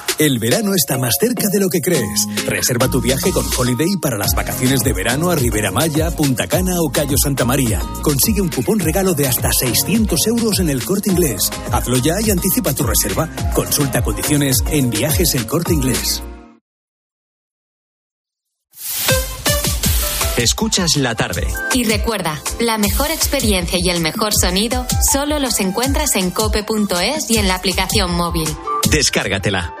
El verano está más cerca de lo que crees. Reserva tu viaje con Holiday para las vacaciones de verano a Ribera Maya, Punta Cana o Cayo Santa María. Consigue un cupón regalo de hasta 600 euros en el corte inglés. Hazlo ya y anticipa tu reserva. Consulta condiciones en viajes el corte inglés. Escuchas la tarde. Y recuerda, la mejor experiencia y el mejor sonido solo los encuentras en cope.es y en la aplicación móvil. Descárgatela.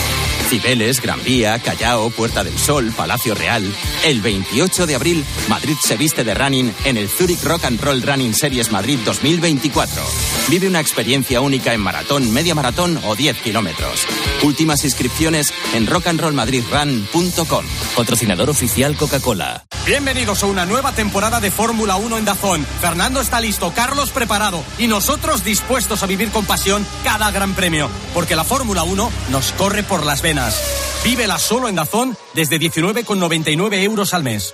Cibeles, Gran Vía, Callao, Puerta del Sol, Palacio Real. El 28 de abril, Madrid se viste de running en el Zurich Rock and Roll Running Series Madrid 2024. Vive una experiencia única en maratón, media maratón o 10 kilómetros. Últimas inscripciones en rockandrollmadridrun.com. Patrocinador oficial Coca-Cola. Bienvenidos a una nueva temporada de Fórmula 1 en Dazón. Fernando está listo, Carlos preparado y nosotros dispuestos a vivir con pasión cada gran premio, porque la Fórmula 1 nos corre por las venas. Vívela solo en Dazón desde 19,99 euros al mes.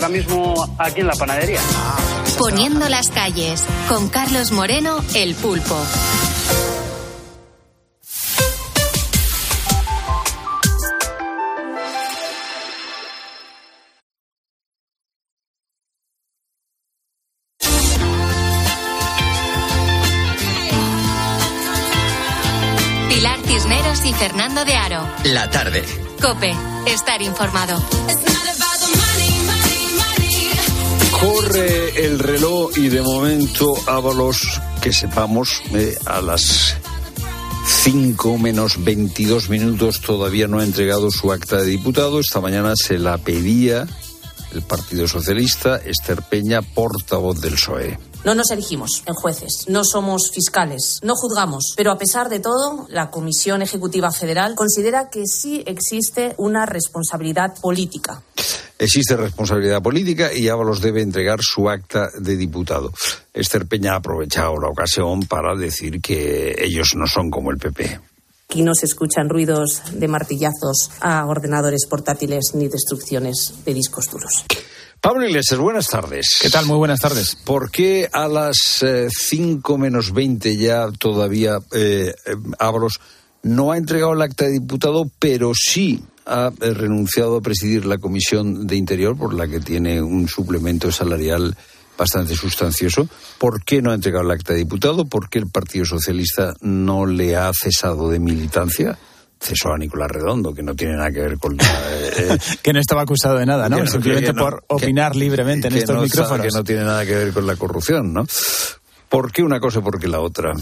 ahora mismo aquí en la panadería. Poniendo las calles, con Carlos Moreno, el pulpo. Pilar Cisneros y Fernando de Aro. La tarde. Cope, estar informado. El reloj y de momento Ábalos, que sepamos, eh, a las 5 menos 22 minutos todavía no ha entregado su acta de diputado. Esta mañana se la pedía el Partido Socialista, Esther Peña, portavoz del PSOE. No nos erigimos en jueces, no somos fiscales, no juzgamos, pero a pesar de todo, la Comisión Ejecutiva Federal considera que sí existe una responsabilidad política. Existe responsabilidad política y Ábalos debe entregar su acta de diputado. Esther Peña ha aprovechado la ocasión para decir que ellos no son como el PP. Aquí no se escuchan ruidos de martillazos a ordenadores portátiles ni destrucciones de discos duros. Pablo Iglesias, buenas tardes. ¿Qué tal? Muy buenas tardes. ¿Por qué a las 5 menos 20 ya todavía eh, eh, Ábalos no ha entregado el acta de diputado, pero sí ha eh, renunciado a presidir la Comisión de Interior, por la que tiene un suplemento salarial bastante sustancioso. ¿Por qué no ha entregado el acta de diputado? ¿Por qué el Partido Socialista no le ha cesado de militancia? Cesó a Nicolás Redondo, que no tiene nada que ver con... Eh, que no estaba acusado de nada, ¿no? Simplemente por opinar libremente en estos micrófonos. que no tiene nada que ver con la corrupción, ¿no? ¿Por qué una cosa y por qué la otra?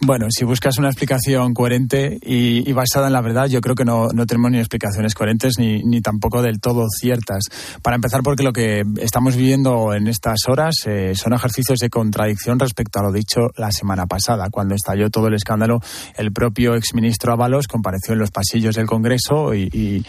Bueno, si buscas una explicación coherente y, basada en la verdad, yo creo que no, tenemos ni explicaciones coherentes ni, ni, tampoco del todo ciertas. Para empezar, porque lo que estamos viviendo en estas horas eh, son ejercicios de contradicción respecto a lo dicho la semana pasada. Cuando estalló todo el escándalo, el propio exministro Ábalos compareció en los pasillos del Congreso y,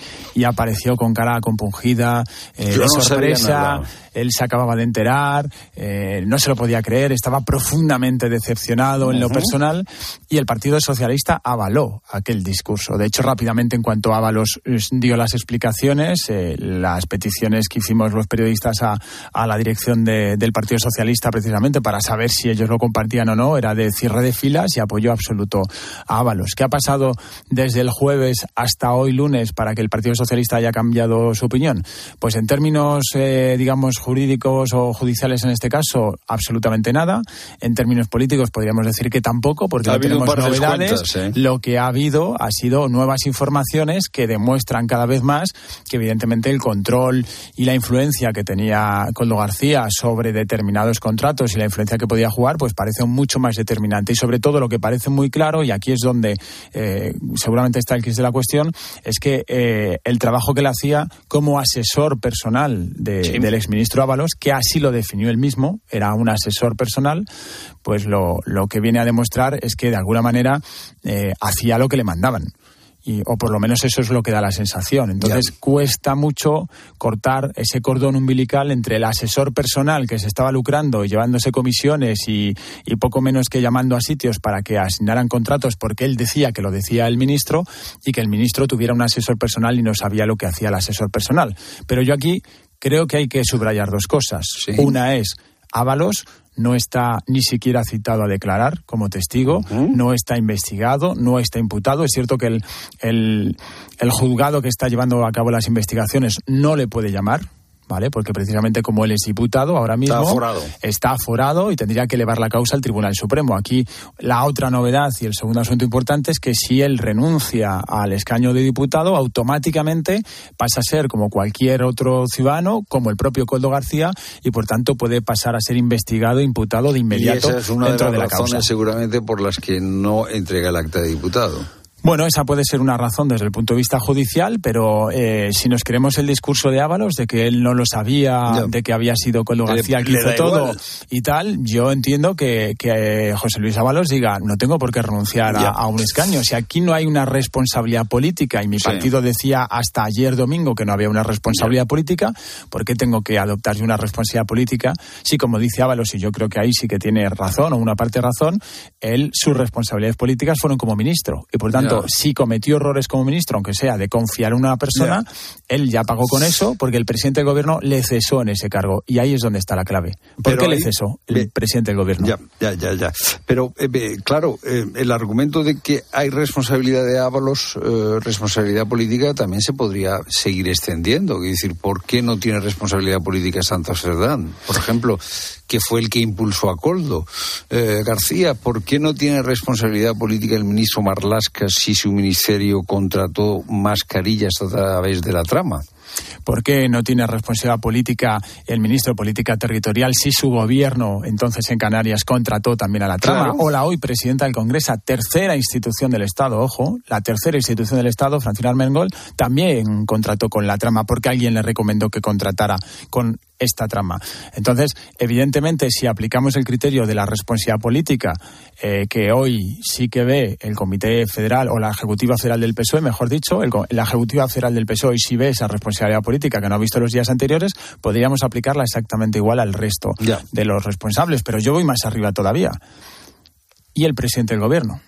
apareció con cara compungida, eh, de sorpresa él se acababa de enterar, eh, no se lo podía creer, estaba profundamente decepcionado en lo personal y el Partido Socialista avaló aquel discurso. De hecho, rápidamente, en cuanto Ábalos eh, dio las explicaciones, eh, las peticiones que hicimos los periodistas a, a la dirección del Partido Socialista, precisamente para saber si ellos lo compartían o no, era de cierre de filas y apoyo absoluto a Ábalos. ¿Qué ha pasado desde el jueves hasta hoy lunes para que el Partido Socialista haya cambiado su opinión? Pues en términos, digamos, jurídicos o judiciales en este caso, absolutamente nada. En términos políticos podríamos decir que tampoco, porque no tenemos novedades. ¿eh? Lo que ha habido ha sido nuevas informaciones que demuestran cada vez más que evidentemente el control y la influencia que tenía Coldo García sobre determinados contratos y la influencia que podía jugar, pues parece mucho más determinante. Y sobre todo lo que parece muy claro, y aquí es donde eh, seguramente está el quiz de la cuestión, es que eh, el trabajo que él hacía como asesor personal del exministro Ábalos, que así lo definió él mismo, era un asesor personal, pues lo, lo que viene a demostrar es que de alguna manera eh, hacía lo que le mandaban. Y, o por lo menos eso es lo que da la sensación. Entonces cuesta mucho cortar ese cordón umbilical entre el asesor personal que se estaba lucrando y llevándose comisiones y, y, poco menos que llamando a sitios para que asignaran contratos porque él decía que lo decía el ministro y que el ministro tuviera un asesor personal y no sabía lo que hacía el asesor personal. Pero yo aquí creo que hay que subrayar dos cosas. Una es, Ábalos no está ni siquiera citado a declarar como testigo, no está investigado, no está imputado. Es cierto que el, el, el juzgado que está llevando a cabo las investigaciones no le puede llamar, ¿vale? Porque precisamente como él es diputado ahora mismo está aforado. y tendría que elevar la causa al Tribunal Supremo. Aquí la otra novedad y el segundo asunto importante es que si él renuncia al escaño de diputado, automáticamente pasa a ser como cualquier otro ciudadano, como el propio Coldo García, y por tanto puede pasar a ser investigado, imputado de inmediato y esa es una dentro de, las razones seguramente por las que no entrega el acta de diputado. Bueno, esa puede ser una razón desde el punto de vista judicial, pero eh, si nos queremos el discurso de Ábalos, de que él no lo sabía, de que había sido Coldo García quien hizo todo y tal, yo entiendo que, que, José Luis Ábalos diga, no tengo por qué renunciar a, un escaño. Si aquí no hay una responsabilidad política, y mi partido decía hasta ayer domingo que no había una responsabilidad política, ¿por qué tengo que adoptar una responsabilidad política? Si, como dice Ábalos, y yo creo que ahí sí que tiene razón, o una parte de razón, él, sus responsabilidades políticas fueron como ministro. Y por tanto, si cometió errores como ministro, aunque sea de confiar en una persona, él ya pagó con eso porque el presidente del gobierno le cesó en ese cargo. Y ahí es donde está la clave. ¿Por qué le cesó el presidente del gobierno? Ya, ya, ya. ya. Pero, eh, claro, eh, el argumento de que hay responsabilidad de Ábalos, eh, responsabilidad política, también se podría seguir extendiendo. Es decir, ¿por qué no tiene responsabilidad política Santos Cerdán? Por ejemplo, que fue el que impulsó a Coldo. García, ¿por qué no tiene responsabilidad política el ministro Marlasca si su ministerio contrató mascarillas a través de la trama. ¿Por qué no tiene responsabilidad política el ministro de Política Territorial si su gobierno entonces en Canarias contrató también a la trama? O la hoy presidenta del Congreso, tercera institución del Estado, ojo, la tercera institución del Estado, Francina Armengol, también contrató con la trama porque alguien le recomendó que contratara con esta trama. Entonces, evidentemente, si aplicamos el criterio de la responsabilidad política, eh, que hoy sí que ve el Comité Federal o la Ejecutiva Federal del PSOE, mejor dicho, el, la Ejecutiva Federal del PSOE sí ve esa responsabilidad política que no ha visto los días anteriores, podríamos aplicarla exactamente igual al resto de los responsables. Pero yo voy más arriba todavía. Y el presidente del gobierno.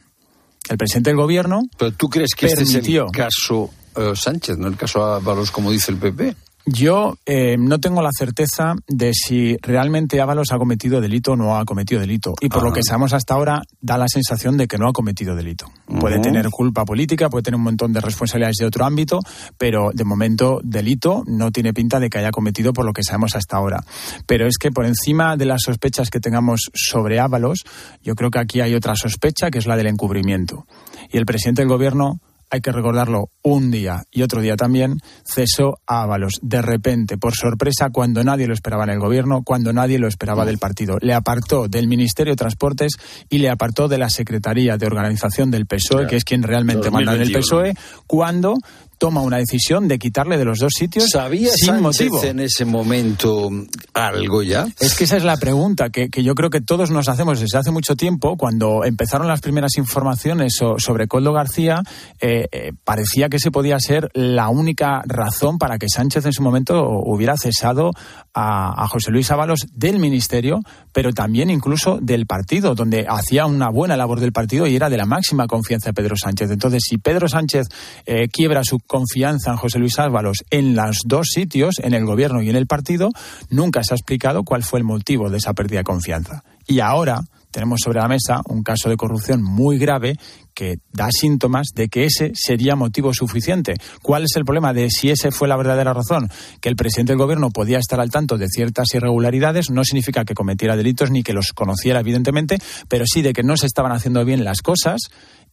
El presidente del gobierno. Pero tú crees que este es el caso eh, Sánchez, no el caso Ábalos, como dice el PP. Yo eh, no tengo la certeza de si realmente Ábalos ha cometido delito o no ha cometido delito. Y por lo que sabemos hasta ahora, da la sensación de que no ha cometido delito. Puede tener culpa política, puede tener un montón de responsabilidades de otro ámbito, pero de momento delito no tiene pinta de que haya cometido por lo que sabemos hasta ahora. Pero es que por encima de las sospechas que tengamos sobre Ábalos, yo creo que aquí hay otra sospecha, que es la del encubrimiento. Y el presidente del gobierno hay que recordarlo, un día y otro día también, cesó a Ábalos. De repente, por sorpresa, cuando nadie lo esperaba en el gobierno, cuando nadie lo esperaba del partido. Le apartó del Ministerio de Transportes y le apartó de la Secretaría de Organización del PSOE, que es quien realmente manda en el PSOE, cuando toma una decisión de quitarle de los dos sitios ¿Sabía sin Sánchez motivo. en ese momento algo ya? Es que esa es la pregunta que, que yo creo que todos nos hacemos desde hace mucho tiempo. Cuando empezaron las primeras informaciones so- sobre Coldo García, eh, eh, parecía que ese podía ser la única razón para que Sánchez en su momento hubiera cesado a, a José Luis Ábalos del ministerio, pero también incluso del partido, donde hacía una buena labor del partido y era de la máxima confianza de Pedro Sánchez. Entonces, si Pedro Sánchez eh, quiebra su confianza en José Luis Ábalos en los dos sitios, en el gobierno y en el partido, nunca se ha explicado cuál fue el motivo de esa pérdida de confianza. Y ahora tenemos sobre la mesa un caso de corrupción muy grave que da síntomas de que ese sería motivo suficiente. ¿Cuál es el problema de si ese fue la verdadera razón? Que el presidente del gobierno podía estar al tanto de ciertas irregularidades, no significa que cometiera delitos ni que los conociera, evidentemente, pero sí de que no se estaban haciendo bien las cosas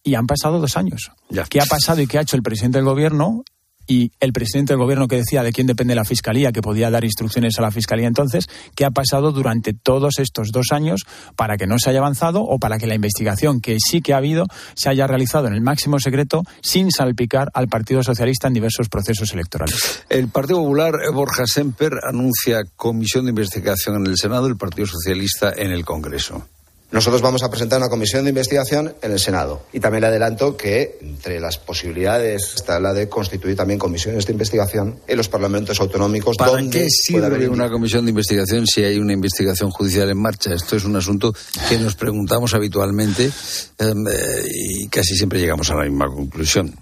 y han pasado dos años. ¿Qué ha pasado y qué ha hecho el presidente del gobierno? Y el presidente del gobierno que decía de quién depende la fiscalía, que podía dar instrucciones a la fiscalía entonces, ¿qué ha pasado durante todos estos dos años para que no se haya avanzado o para que la investigación que sí que ha habido se haya realizado en el máximo secreto sin salpicar al Partido Socialista en diversos procesos electorales? El Partido Popular, Borja Semper, anuncia comisión de investigación en el Senado, el Partido Socialista en el Congreso. Nosotros vamos a presentar una comisión de investigación en el Senado. Y también le adelanto que entre las posibilidades está la de constituir también comisiones de investigación en los parlamentos autonómicos. ¿Para donde qué pueda haber sirve una comisión de investigación si hay una investigación judicial en marcha? Esto es un asunto que nos preguntamos habitualmente em, eh, y casi siempre llegamos a la misma conclusión.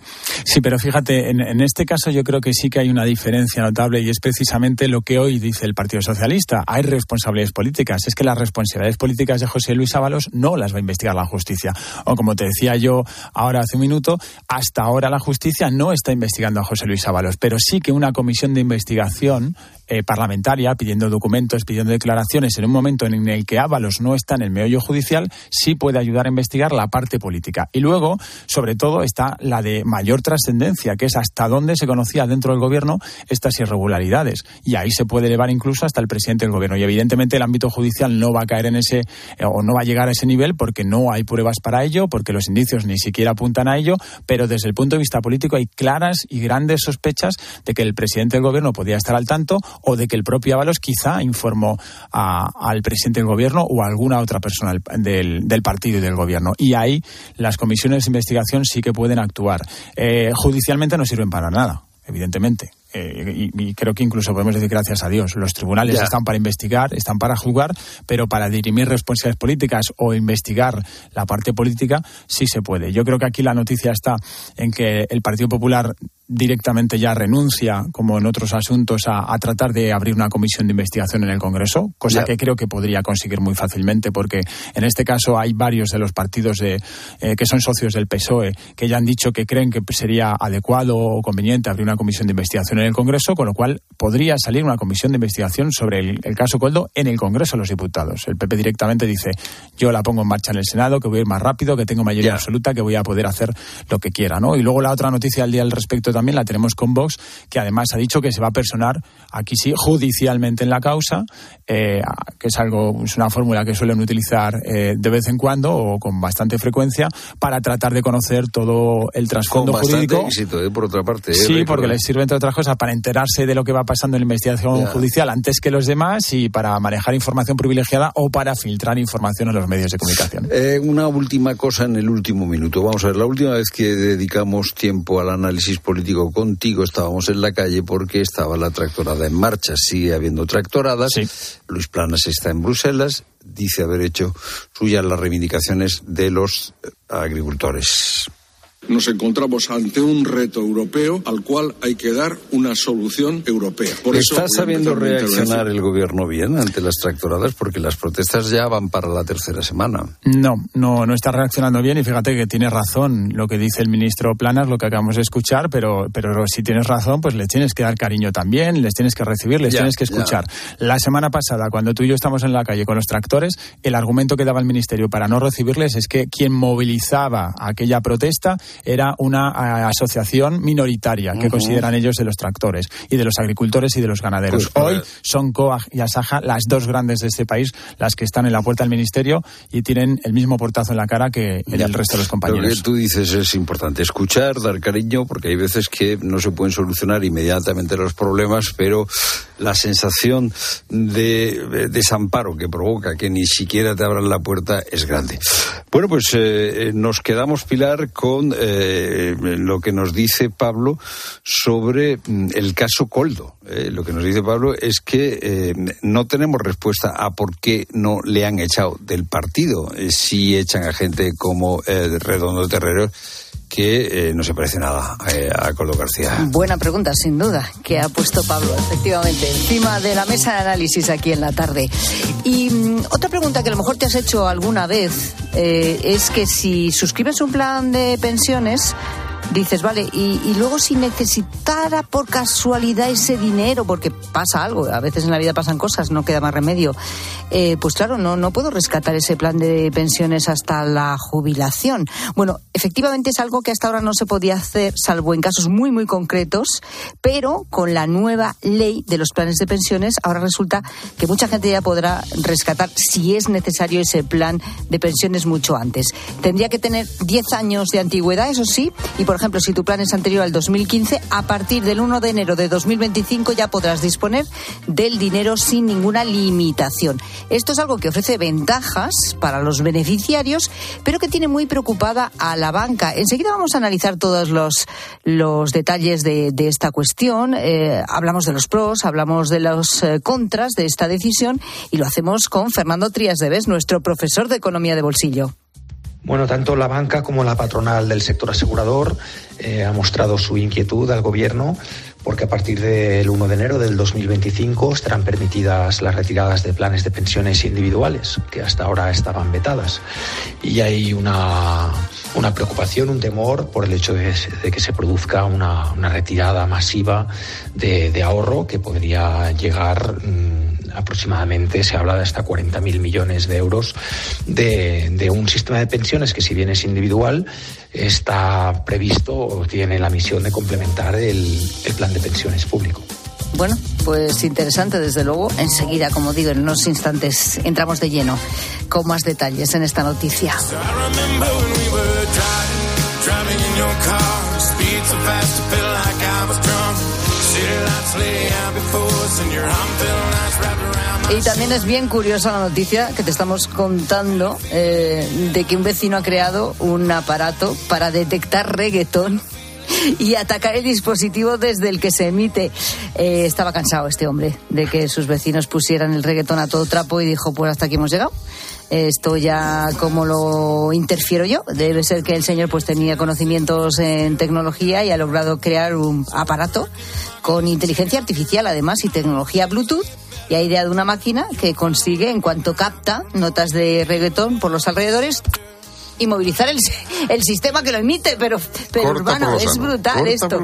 Sí, pero fíjate, en, en este caso yo creo que sí que hay una diferencia notable y es precisamente lo que hoy dice el Partido Socialista. Hay responsabilidades políticas. Es que las responsabilidades políticas de José Luis No las va a investigar la justicia. O como te decía yo ahora hace un minuto, hasta ahora la justicia no está investigando a José Luis Ábalos, pero sí que una comisión de investigación eh, parlamentaria pidiendo documentos, pidiendo declaraciones en un momento en el que Ábalos no está en el meollo judicial, sí puede ayudar a investigar la parte política. Y luego, sobre todo, está la de mayor trascendencia, que es hasta dónde se conocía dentro del gobierno estas irregularidades. Y ahí se puede elevar incluso hasta el presidente del gobierno. Y evidentemente el ámbito judicial no va a caer en ese, eh, o no va a llegar a ese nivel porque no hay pruebas para ello, porque los indicios ni siquiera apuntan a ello, pero desde el punto de vista político hay claras y grandes sospechas de que el presidente del gobierno podía estar al tanto o de que el propio Ábalos quizá informó a- al presidente del gobierno o a alguna otra persona del, del- partido y del gobierno. Y ahí las comisiones de investigación sí que pueden actuar. Eh, judicialmente no sirven para nada, evidentemente. Eh, y, y creo que incluso podemos decir gracias a Dios. Los tribunales Ya. están para investigar, están para juzgar, pero para dirimir responsabilidades políticas o investigar la parte política sí se puede. Yo creo que aquí la noticia está en que el Partido Popular directamente ya renuncia, como en otros asuntos, a, a tratar de abrir una comisión de investigación en el Congreso, cosa que creo que podría conseguir muy fácilmente, porque en este caso hay varios de los partidos de, eh, que son socios del PSOE que ya han dicho que creen que sería adecuado o conveniente abrir una comisión de investigación en el Congreso, con lo cual podría salir una comisión de investigación sobre el, el caso Coldo en el Congreso de los Diputados. El PP directamente dice, yo la pongo en marcha en el Senado, que voy a ir más rápido, que tengo mayoría absoluta, que voy a poder hacer lo que quiera, ¿no? Y luego la otra noticia del día al respecto también la tenemos con Vox, que además ha dicho que se va a personar, aquí sí, judicialmente en la causa, eh, que es algo, es una fórmula que suelen utilizar eh, de vez en cuando o con bastante frecuencia para tratar de conocer todo el Con trasfondo bastante jurídico. éxito, eh, por otra parte. eh, Sí, porque les sirve, entre otras cosas, para enterarse de lo que va pasando en la investigación judicial antes que los demás y para manejar información privilegiada o para filtrar información en los medios de comunicación. Eh, una última cosa en el último minuto. Vamos a ver, la última vez que dedicamos tiempo al análisis político contigo estábamos en la calle porque estaba la tractorada en marcha. Sigue habiendo tractoradas. Luis Planas está en Bruselas. Dice haber hecho suyas las reivindicaciones de los eh, agricultores. Nos encontramos ante un reto europeo al cual hay que dar una solución europea. Por ¿Está sabiendo reaccionar el gobierno bien ante las tractoradas? Porque las protestas ya van para la tercera semana. No, no, no está reaccionando bien y fíjate que tiene razón lo que dice el ministro Planas, lo que acabamos de escuchar, pero, pero si tienes razón, pues les tienes que dar cariño también, les tienes que recibir, les tienes que escuchar. La semana pasada, cuando tú y yo estamos en la calle con los tractores, el argumento que daba el ministerio para no recibirles es que quien movilizaba aquella protesta era una asociación minoritaria que consideran ellos de los tractores y de los agricultores y de los ganaderos. Pues, Hoy son COAG y Asaja las dos grandes de este país las que están en la puerta del ministerio y tienen el mismo portazo en la cara que el resto de los compañeros. Lo que tú dices es importante, escuchar, dar cariño, porque hay veces que no se pueden solucionar inmediatamente los problemas, pero la sensación de desamparo que provoca que ni siquiera te abran la puerta es grande. Bueno, pues eh, nos quedamos, Pilar, con eh, lo que nos dice Pablo sobre mm, el caso Coldo. Eh, lo que nos dice Pablo es que no tenemos respuesta a por qué no le han echado del partido si echan a gente como Redondo Terrero que eh, no se parece nada eh, a Coldo García. Buena pregunta, sin duda, que ha puesto Pablo, efectivamente, encima de la mesa de análisis aquí en la tarde. Y mm, otra pregunta que a lo mejor te has hecho alguna vez eh, es que si suscribes un plan de pensiones, dices, vale, y, luego si necesitara por casualidad ese dinero, porque pasa algo, a veces en la vida pasan cosas, no queda más remedio, eh, pues claro, no, no puedo rescatar ese plan de pensiones hasta la jubilación. Bueno, efectivamente es algo que hasta ahora no se podía hacer, salvo en casos muy, muy concretos, pero con la nueva ley de los planes de pensiones, ahora resulta que mucha gente ya podrá rescatar, si es necesario, ese plan de pensiones mucho antes. Tendría que tener 10 años de antigüedad, eso sí, y por ejemplo, si tu plan es anterior al 2015, a partir del 1 de enero de 2025 ya podrás disponer del dinero sin ninguna limitación. Esto es algo que ofrece ventajas para los beneficiarios, pero que tiene muy preocupada a la banca. Enseguida vamos a analizar todos los, los detalles de, esta cuestión. Eh, hablamos de los pros, hablamos de los eh, contras de esta decisión y lo hacemos con Fernando Trías de Bes, nuestro profesor de Economía de Bolsillo. Bueno, tanto la banca como la patronal del sector asegurador eh, ha mostrado su inquietud al Gobierno porque a partir del 1 de enero del 2025 estarán permitidas las retiradas de planes de pensiones individuales, que hasta ahora estaban vetadas. Y hay una, una preocupación, un temor por el hecho de, que se produzca una, retirada masiva de, ahorro que podría llegar. Mm, aproximadamente se habla de hasta 40.000 millones de euros de, de un sistema de pensiones que si bien es individual, está previsto o tiene la misión de complementar el, el plan de pensiones público. Bueno, pues interesante desde luego. Enseguida, como digo, en unos instantes entramos de lleno con más detalles en esta noticia. Y también es bien curiosa la noticia que te estamos contando eh, de que un vecino ha creado un aparato para detectar reggaetón y atacar el dispositivo desde el que se emite. Eh, estaba cansado este hombre de que sus vecinos pusieran el reggaetón a todo trapo y dijo, pues hasta aquí hemos llegado. Esto ya como lo interfiero yo. Debe ser que el señor pues tenía conocimientos en tecnología y ha logrado crear un aparato con inteligencia artificial además y tecnología Bluetooth y ha ideado una máquina que consigue, en cuanto capta notas de reggaetón por los alrededores, y movilizar el, el, sistema que lo emite, pero, pero urbano, es brutal esto.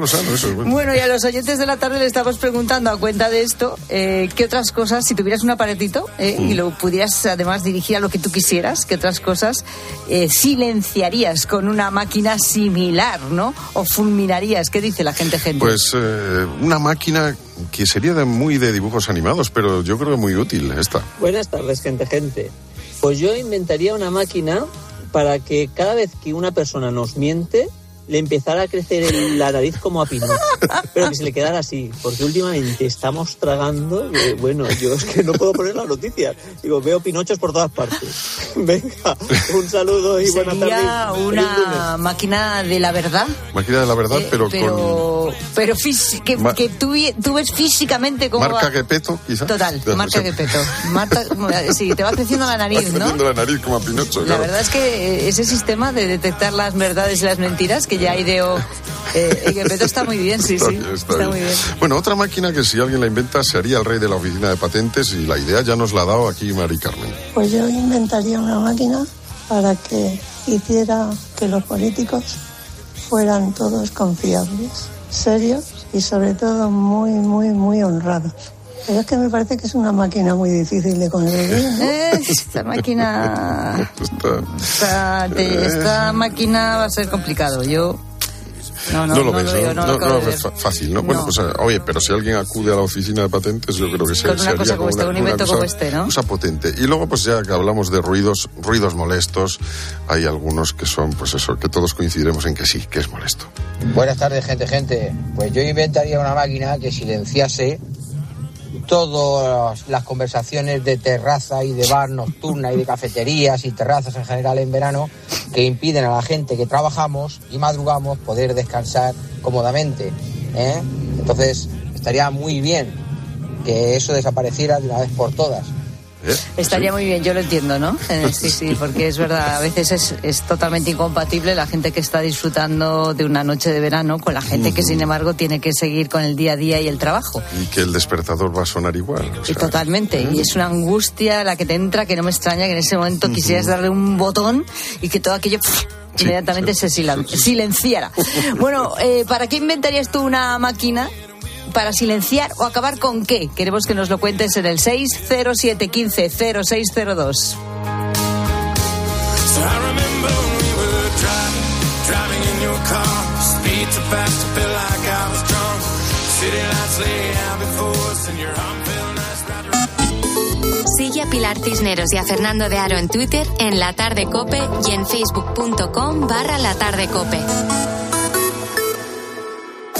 bueno. y a los oyentes de la tarde le estamos preguntando a cuenta de esto, eh, ¿qué otras cosas, si tuvieras un aparatito eh, y mm. lo pudieras además dirigir a lo que tú quisieras, qué otras cosas eh, silenciarías con una máquina similar, ¿no? O fulminarías, ¿qué dice la gente, gente? Pues una máquina que sería de, muy de dibujos animados, pero yo creo que muy útil esta. Buenas tardes, gente, gente. Pues yo inventaría una máquina para que cada vez que una persona nos miente, le empezara a crecer la nariz como a Pinocho, pero que se le quedara así, porque últimamente estamos tragando, bueno, yo es que no puedo poner la noticia, digo, veo Pinochos por todas partes. Venga, un saludo y buenas tardes. una máquina de la verdad. Máquina de la verdad, eh, pero, pero que, que tú, tú, ves físicamente como. Marca Gepeto, quizás. Total, marca Gepeto. Marta, sí, te va creciendo la nariz, ¿no? creciendo la nariz como a Pinocho. La verdad es que ese sistema de detectar las verdades y las mentiras que ya ideó eh, está muy bien, sí, sí. Está, muy bien. Bueno, otra máquina que si alguien la inventa sería el rey de la oficina de patentes y la idea ya nos la ha dado aquí Mari Carmen. Pues yo inventaría una máquina para que hiciera que los políticos fueran todos confiables, serios y sobre todo muy, muy, muy honrados. Pero es que me parece que es una máquina muy difícil de conseguir. Esta máquina. Esta, esta máquina va a ser complicado. Yo no, no, no, lo ves, no, no, es fácil, ¿no? Bueno, pues oye, pero si alguien acude a la oficina de patentes, yo creo que se, sería como, una, un invento como este, ¿no? Cosa potente. Y luego, pues ya que hablamos de ruidos, ruidos molestos, hay algunos que son, pues eso, que todos coincidiremos en que sí, que es molesto. Buenas tardes, gente, gente. Pues yo inventaría una máquina que silenciase todas las conversaciones de terraza y de bar nocturna y de cafeterías y terrazas en general en verano que impiden a la gente que trabajamos y madrugamos poder descansar cómodamente. ¿eh? Entonces estaría muy bien que eso desapareciera de una vez por todas. ¿Eh? Estaría muy bien, yo lo entiendo, ¿no? Eh, sí, sí, porque es verdad, a veces es, es, totalmente incompatible la gente que está disfrutando de una noche de verano con la gente que, sin embargo, tiene que seguir con el día a día y el trabajo. Y que el despertador va a sonar igual. y totalmente, y es una angustia la que te entra que no me extraña que en ese momento quisieras darle un botón y que todo aquello... inmediatamente se silenciara. bueno, eh, ¿para qué inventarías tú una máquina para silenciar o acabar con qué? Queremos que nos lo cuentes en el 60715 0602. Sigue a Pilar Cisneros y a Fernando de Aro en Twitter, en La Tarde Cope y en facebook.com barra La Tarde Cope.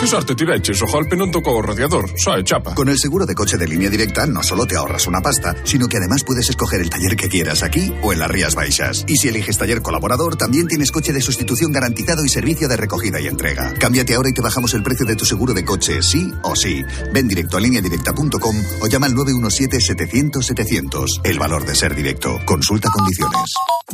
Che sorte ti regge, so al non tocó radiador, sai, chapa. Con el seguro de coche de línea directa no solo te ahorras una pasta, sino que además puedes escoger el taller que quieras aquí o en las Rías Baixas. Y si eliges taller colaborador, también tienes coche de sustitución garantizado y servicio de recogida y entrega. Cámbiate ahora y te bajamos el precio de tu seguro de coche, sí o sí. Ven directo a lineadirecta.com o llama al 917-700-700. El valor de ser directo. Consulta condiciones.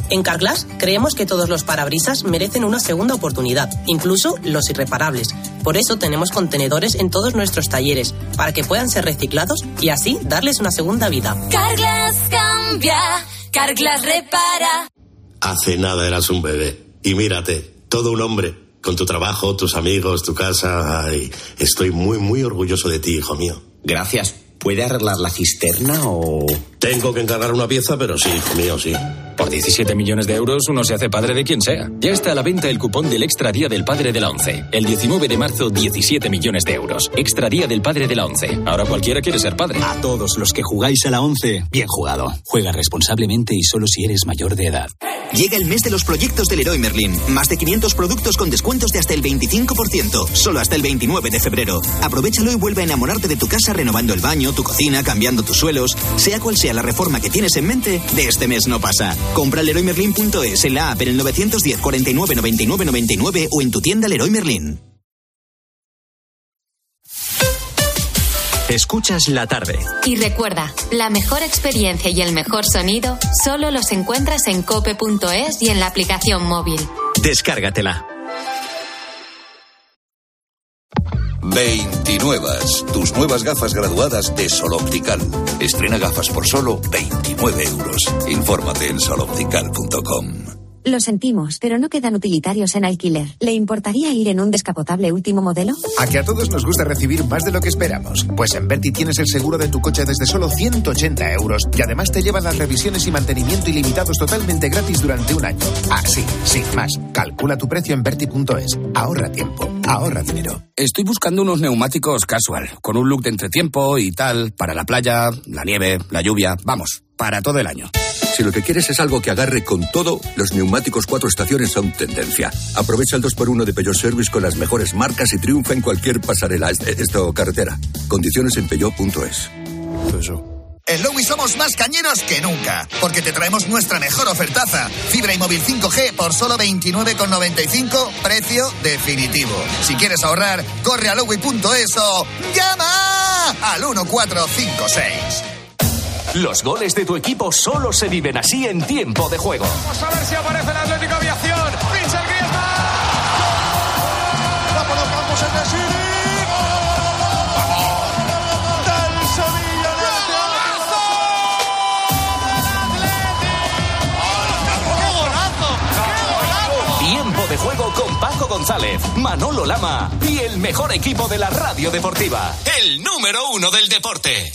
En Carglass creemos que todos los parabrisas merecen una segunda oportunidad, incluso los irreparables. Por eso tenemos contenedores en todos nuestros talleres para que puedan ser reciclados y así darles una segunda vida. Carglass cambia, Carglass repara. Hace nada eras un bebé y mírate, todo un hombre. Con tu trabajo, tus amigos, tu casa. estoy muy, muy orgulloso de ti, hijo mío. Gracias. ¿Puede arreglar la cisterna o...? Tengo que encargar una pieza, pero sí, hijo mío, sí. Por 17 millones de euros uno se hace padre de quien sea. Ya está a la venta el cupón del Extra Día del Padre de la ONCE. El 19 de marzo, 17 millones de euros. Extra Día del Padre de la ONCE. Ahora cualquiera quiere ser padre. A todos los que jugáis a la ONCE, bien jugado. Juega responsablemente y solo si eres mayor de edad. Llega el mes de los proyectos del Leroy Merlin. Más de 500 productos con descuentos de hasta el 25%. Solo hasta el 29 de febrero. Aprovechalo y vuelve a enamorarte de tu casa renovando el baño, tu cocina, cambiando tus suelos. Sea cual sea la reforma que tienes en mente, de este mes no pasa. Compra Leroy Merlin es en la app en el 910 49 99 99 o en tu tienda Leroy Merlin. Escuchas la tarde. Y recuerda, la mejor experiencia y el mejor sonido solo los encuentras en cope.es y en la aplicación móvil. Descárgatela. 29. Tus nuevas gafas graduadas de Sol Optical. Estrena gafas por solo 29 euros. Infórmate en soloptical.com. Lo sentimos, pero no quedan utilitarios en alquiler. ¿Le importaría ir en un descapotable último modelo? A que a todos nos gusta recibir más de lo que esperamos. Pues en Berti tienes el seguro de tu coche desde solo 180 euros y además te llevan las revisiones y mantenimiento ilimitados totalmente gratis durante un año. Ah, sí, sin más. Calcula tu precio en Berti.es. Ahorra tiempo, ahorra dinero. Estoy buscando unos neumáticos casual, con un look de entretiempo y tal, para la playa, la nieve, la lluvia. Vamos para todo el año. Si lo que quieres es algo que agarre con todo, los neumáticos cuatro estaciones son tendencia. Aprovecha el 2x1 de Peugeot Service con las mejores marcas y triunfa en cualquier pasarela. Esto, carretera. Condiciones en peugeot.es. En Lowy somos más cañeros que nunca, porque te traemos nuestra mejor ofertaza. Fibra y móvil 5G por solo 29,95, precio definitivo. Si quieres ahorrar, corre a lowy.es o llama al 1456. Los goles de tu equipo solo se viven así en tiempo de juego. Vamos a ver si aparece el Atlético Aviación. Pincha el Griezmann. La colocamos en el City. Del Sevilla. Tiempo de juego con Paco González, Manolo Lama y el mejor equipo de la radio deportiva. El número uno del deporte.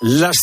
Las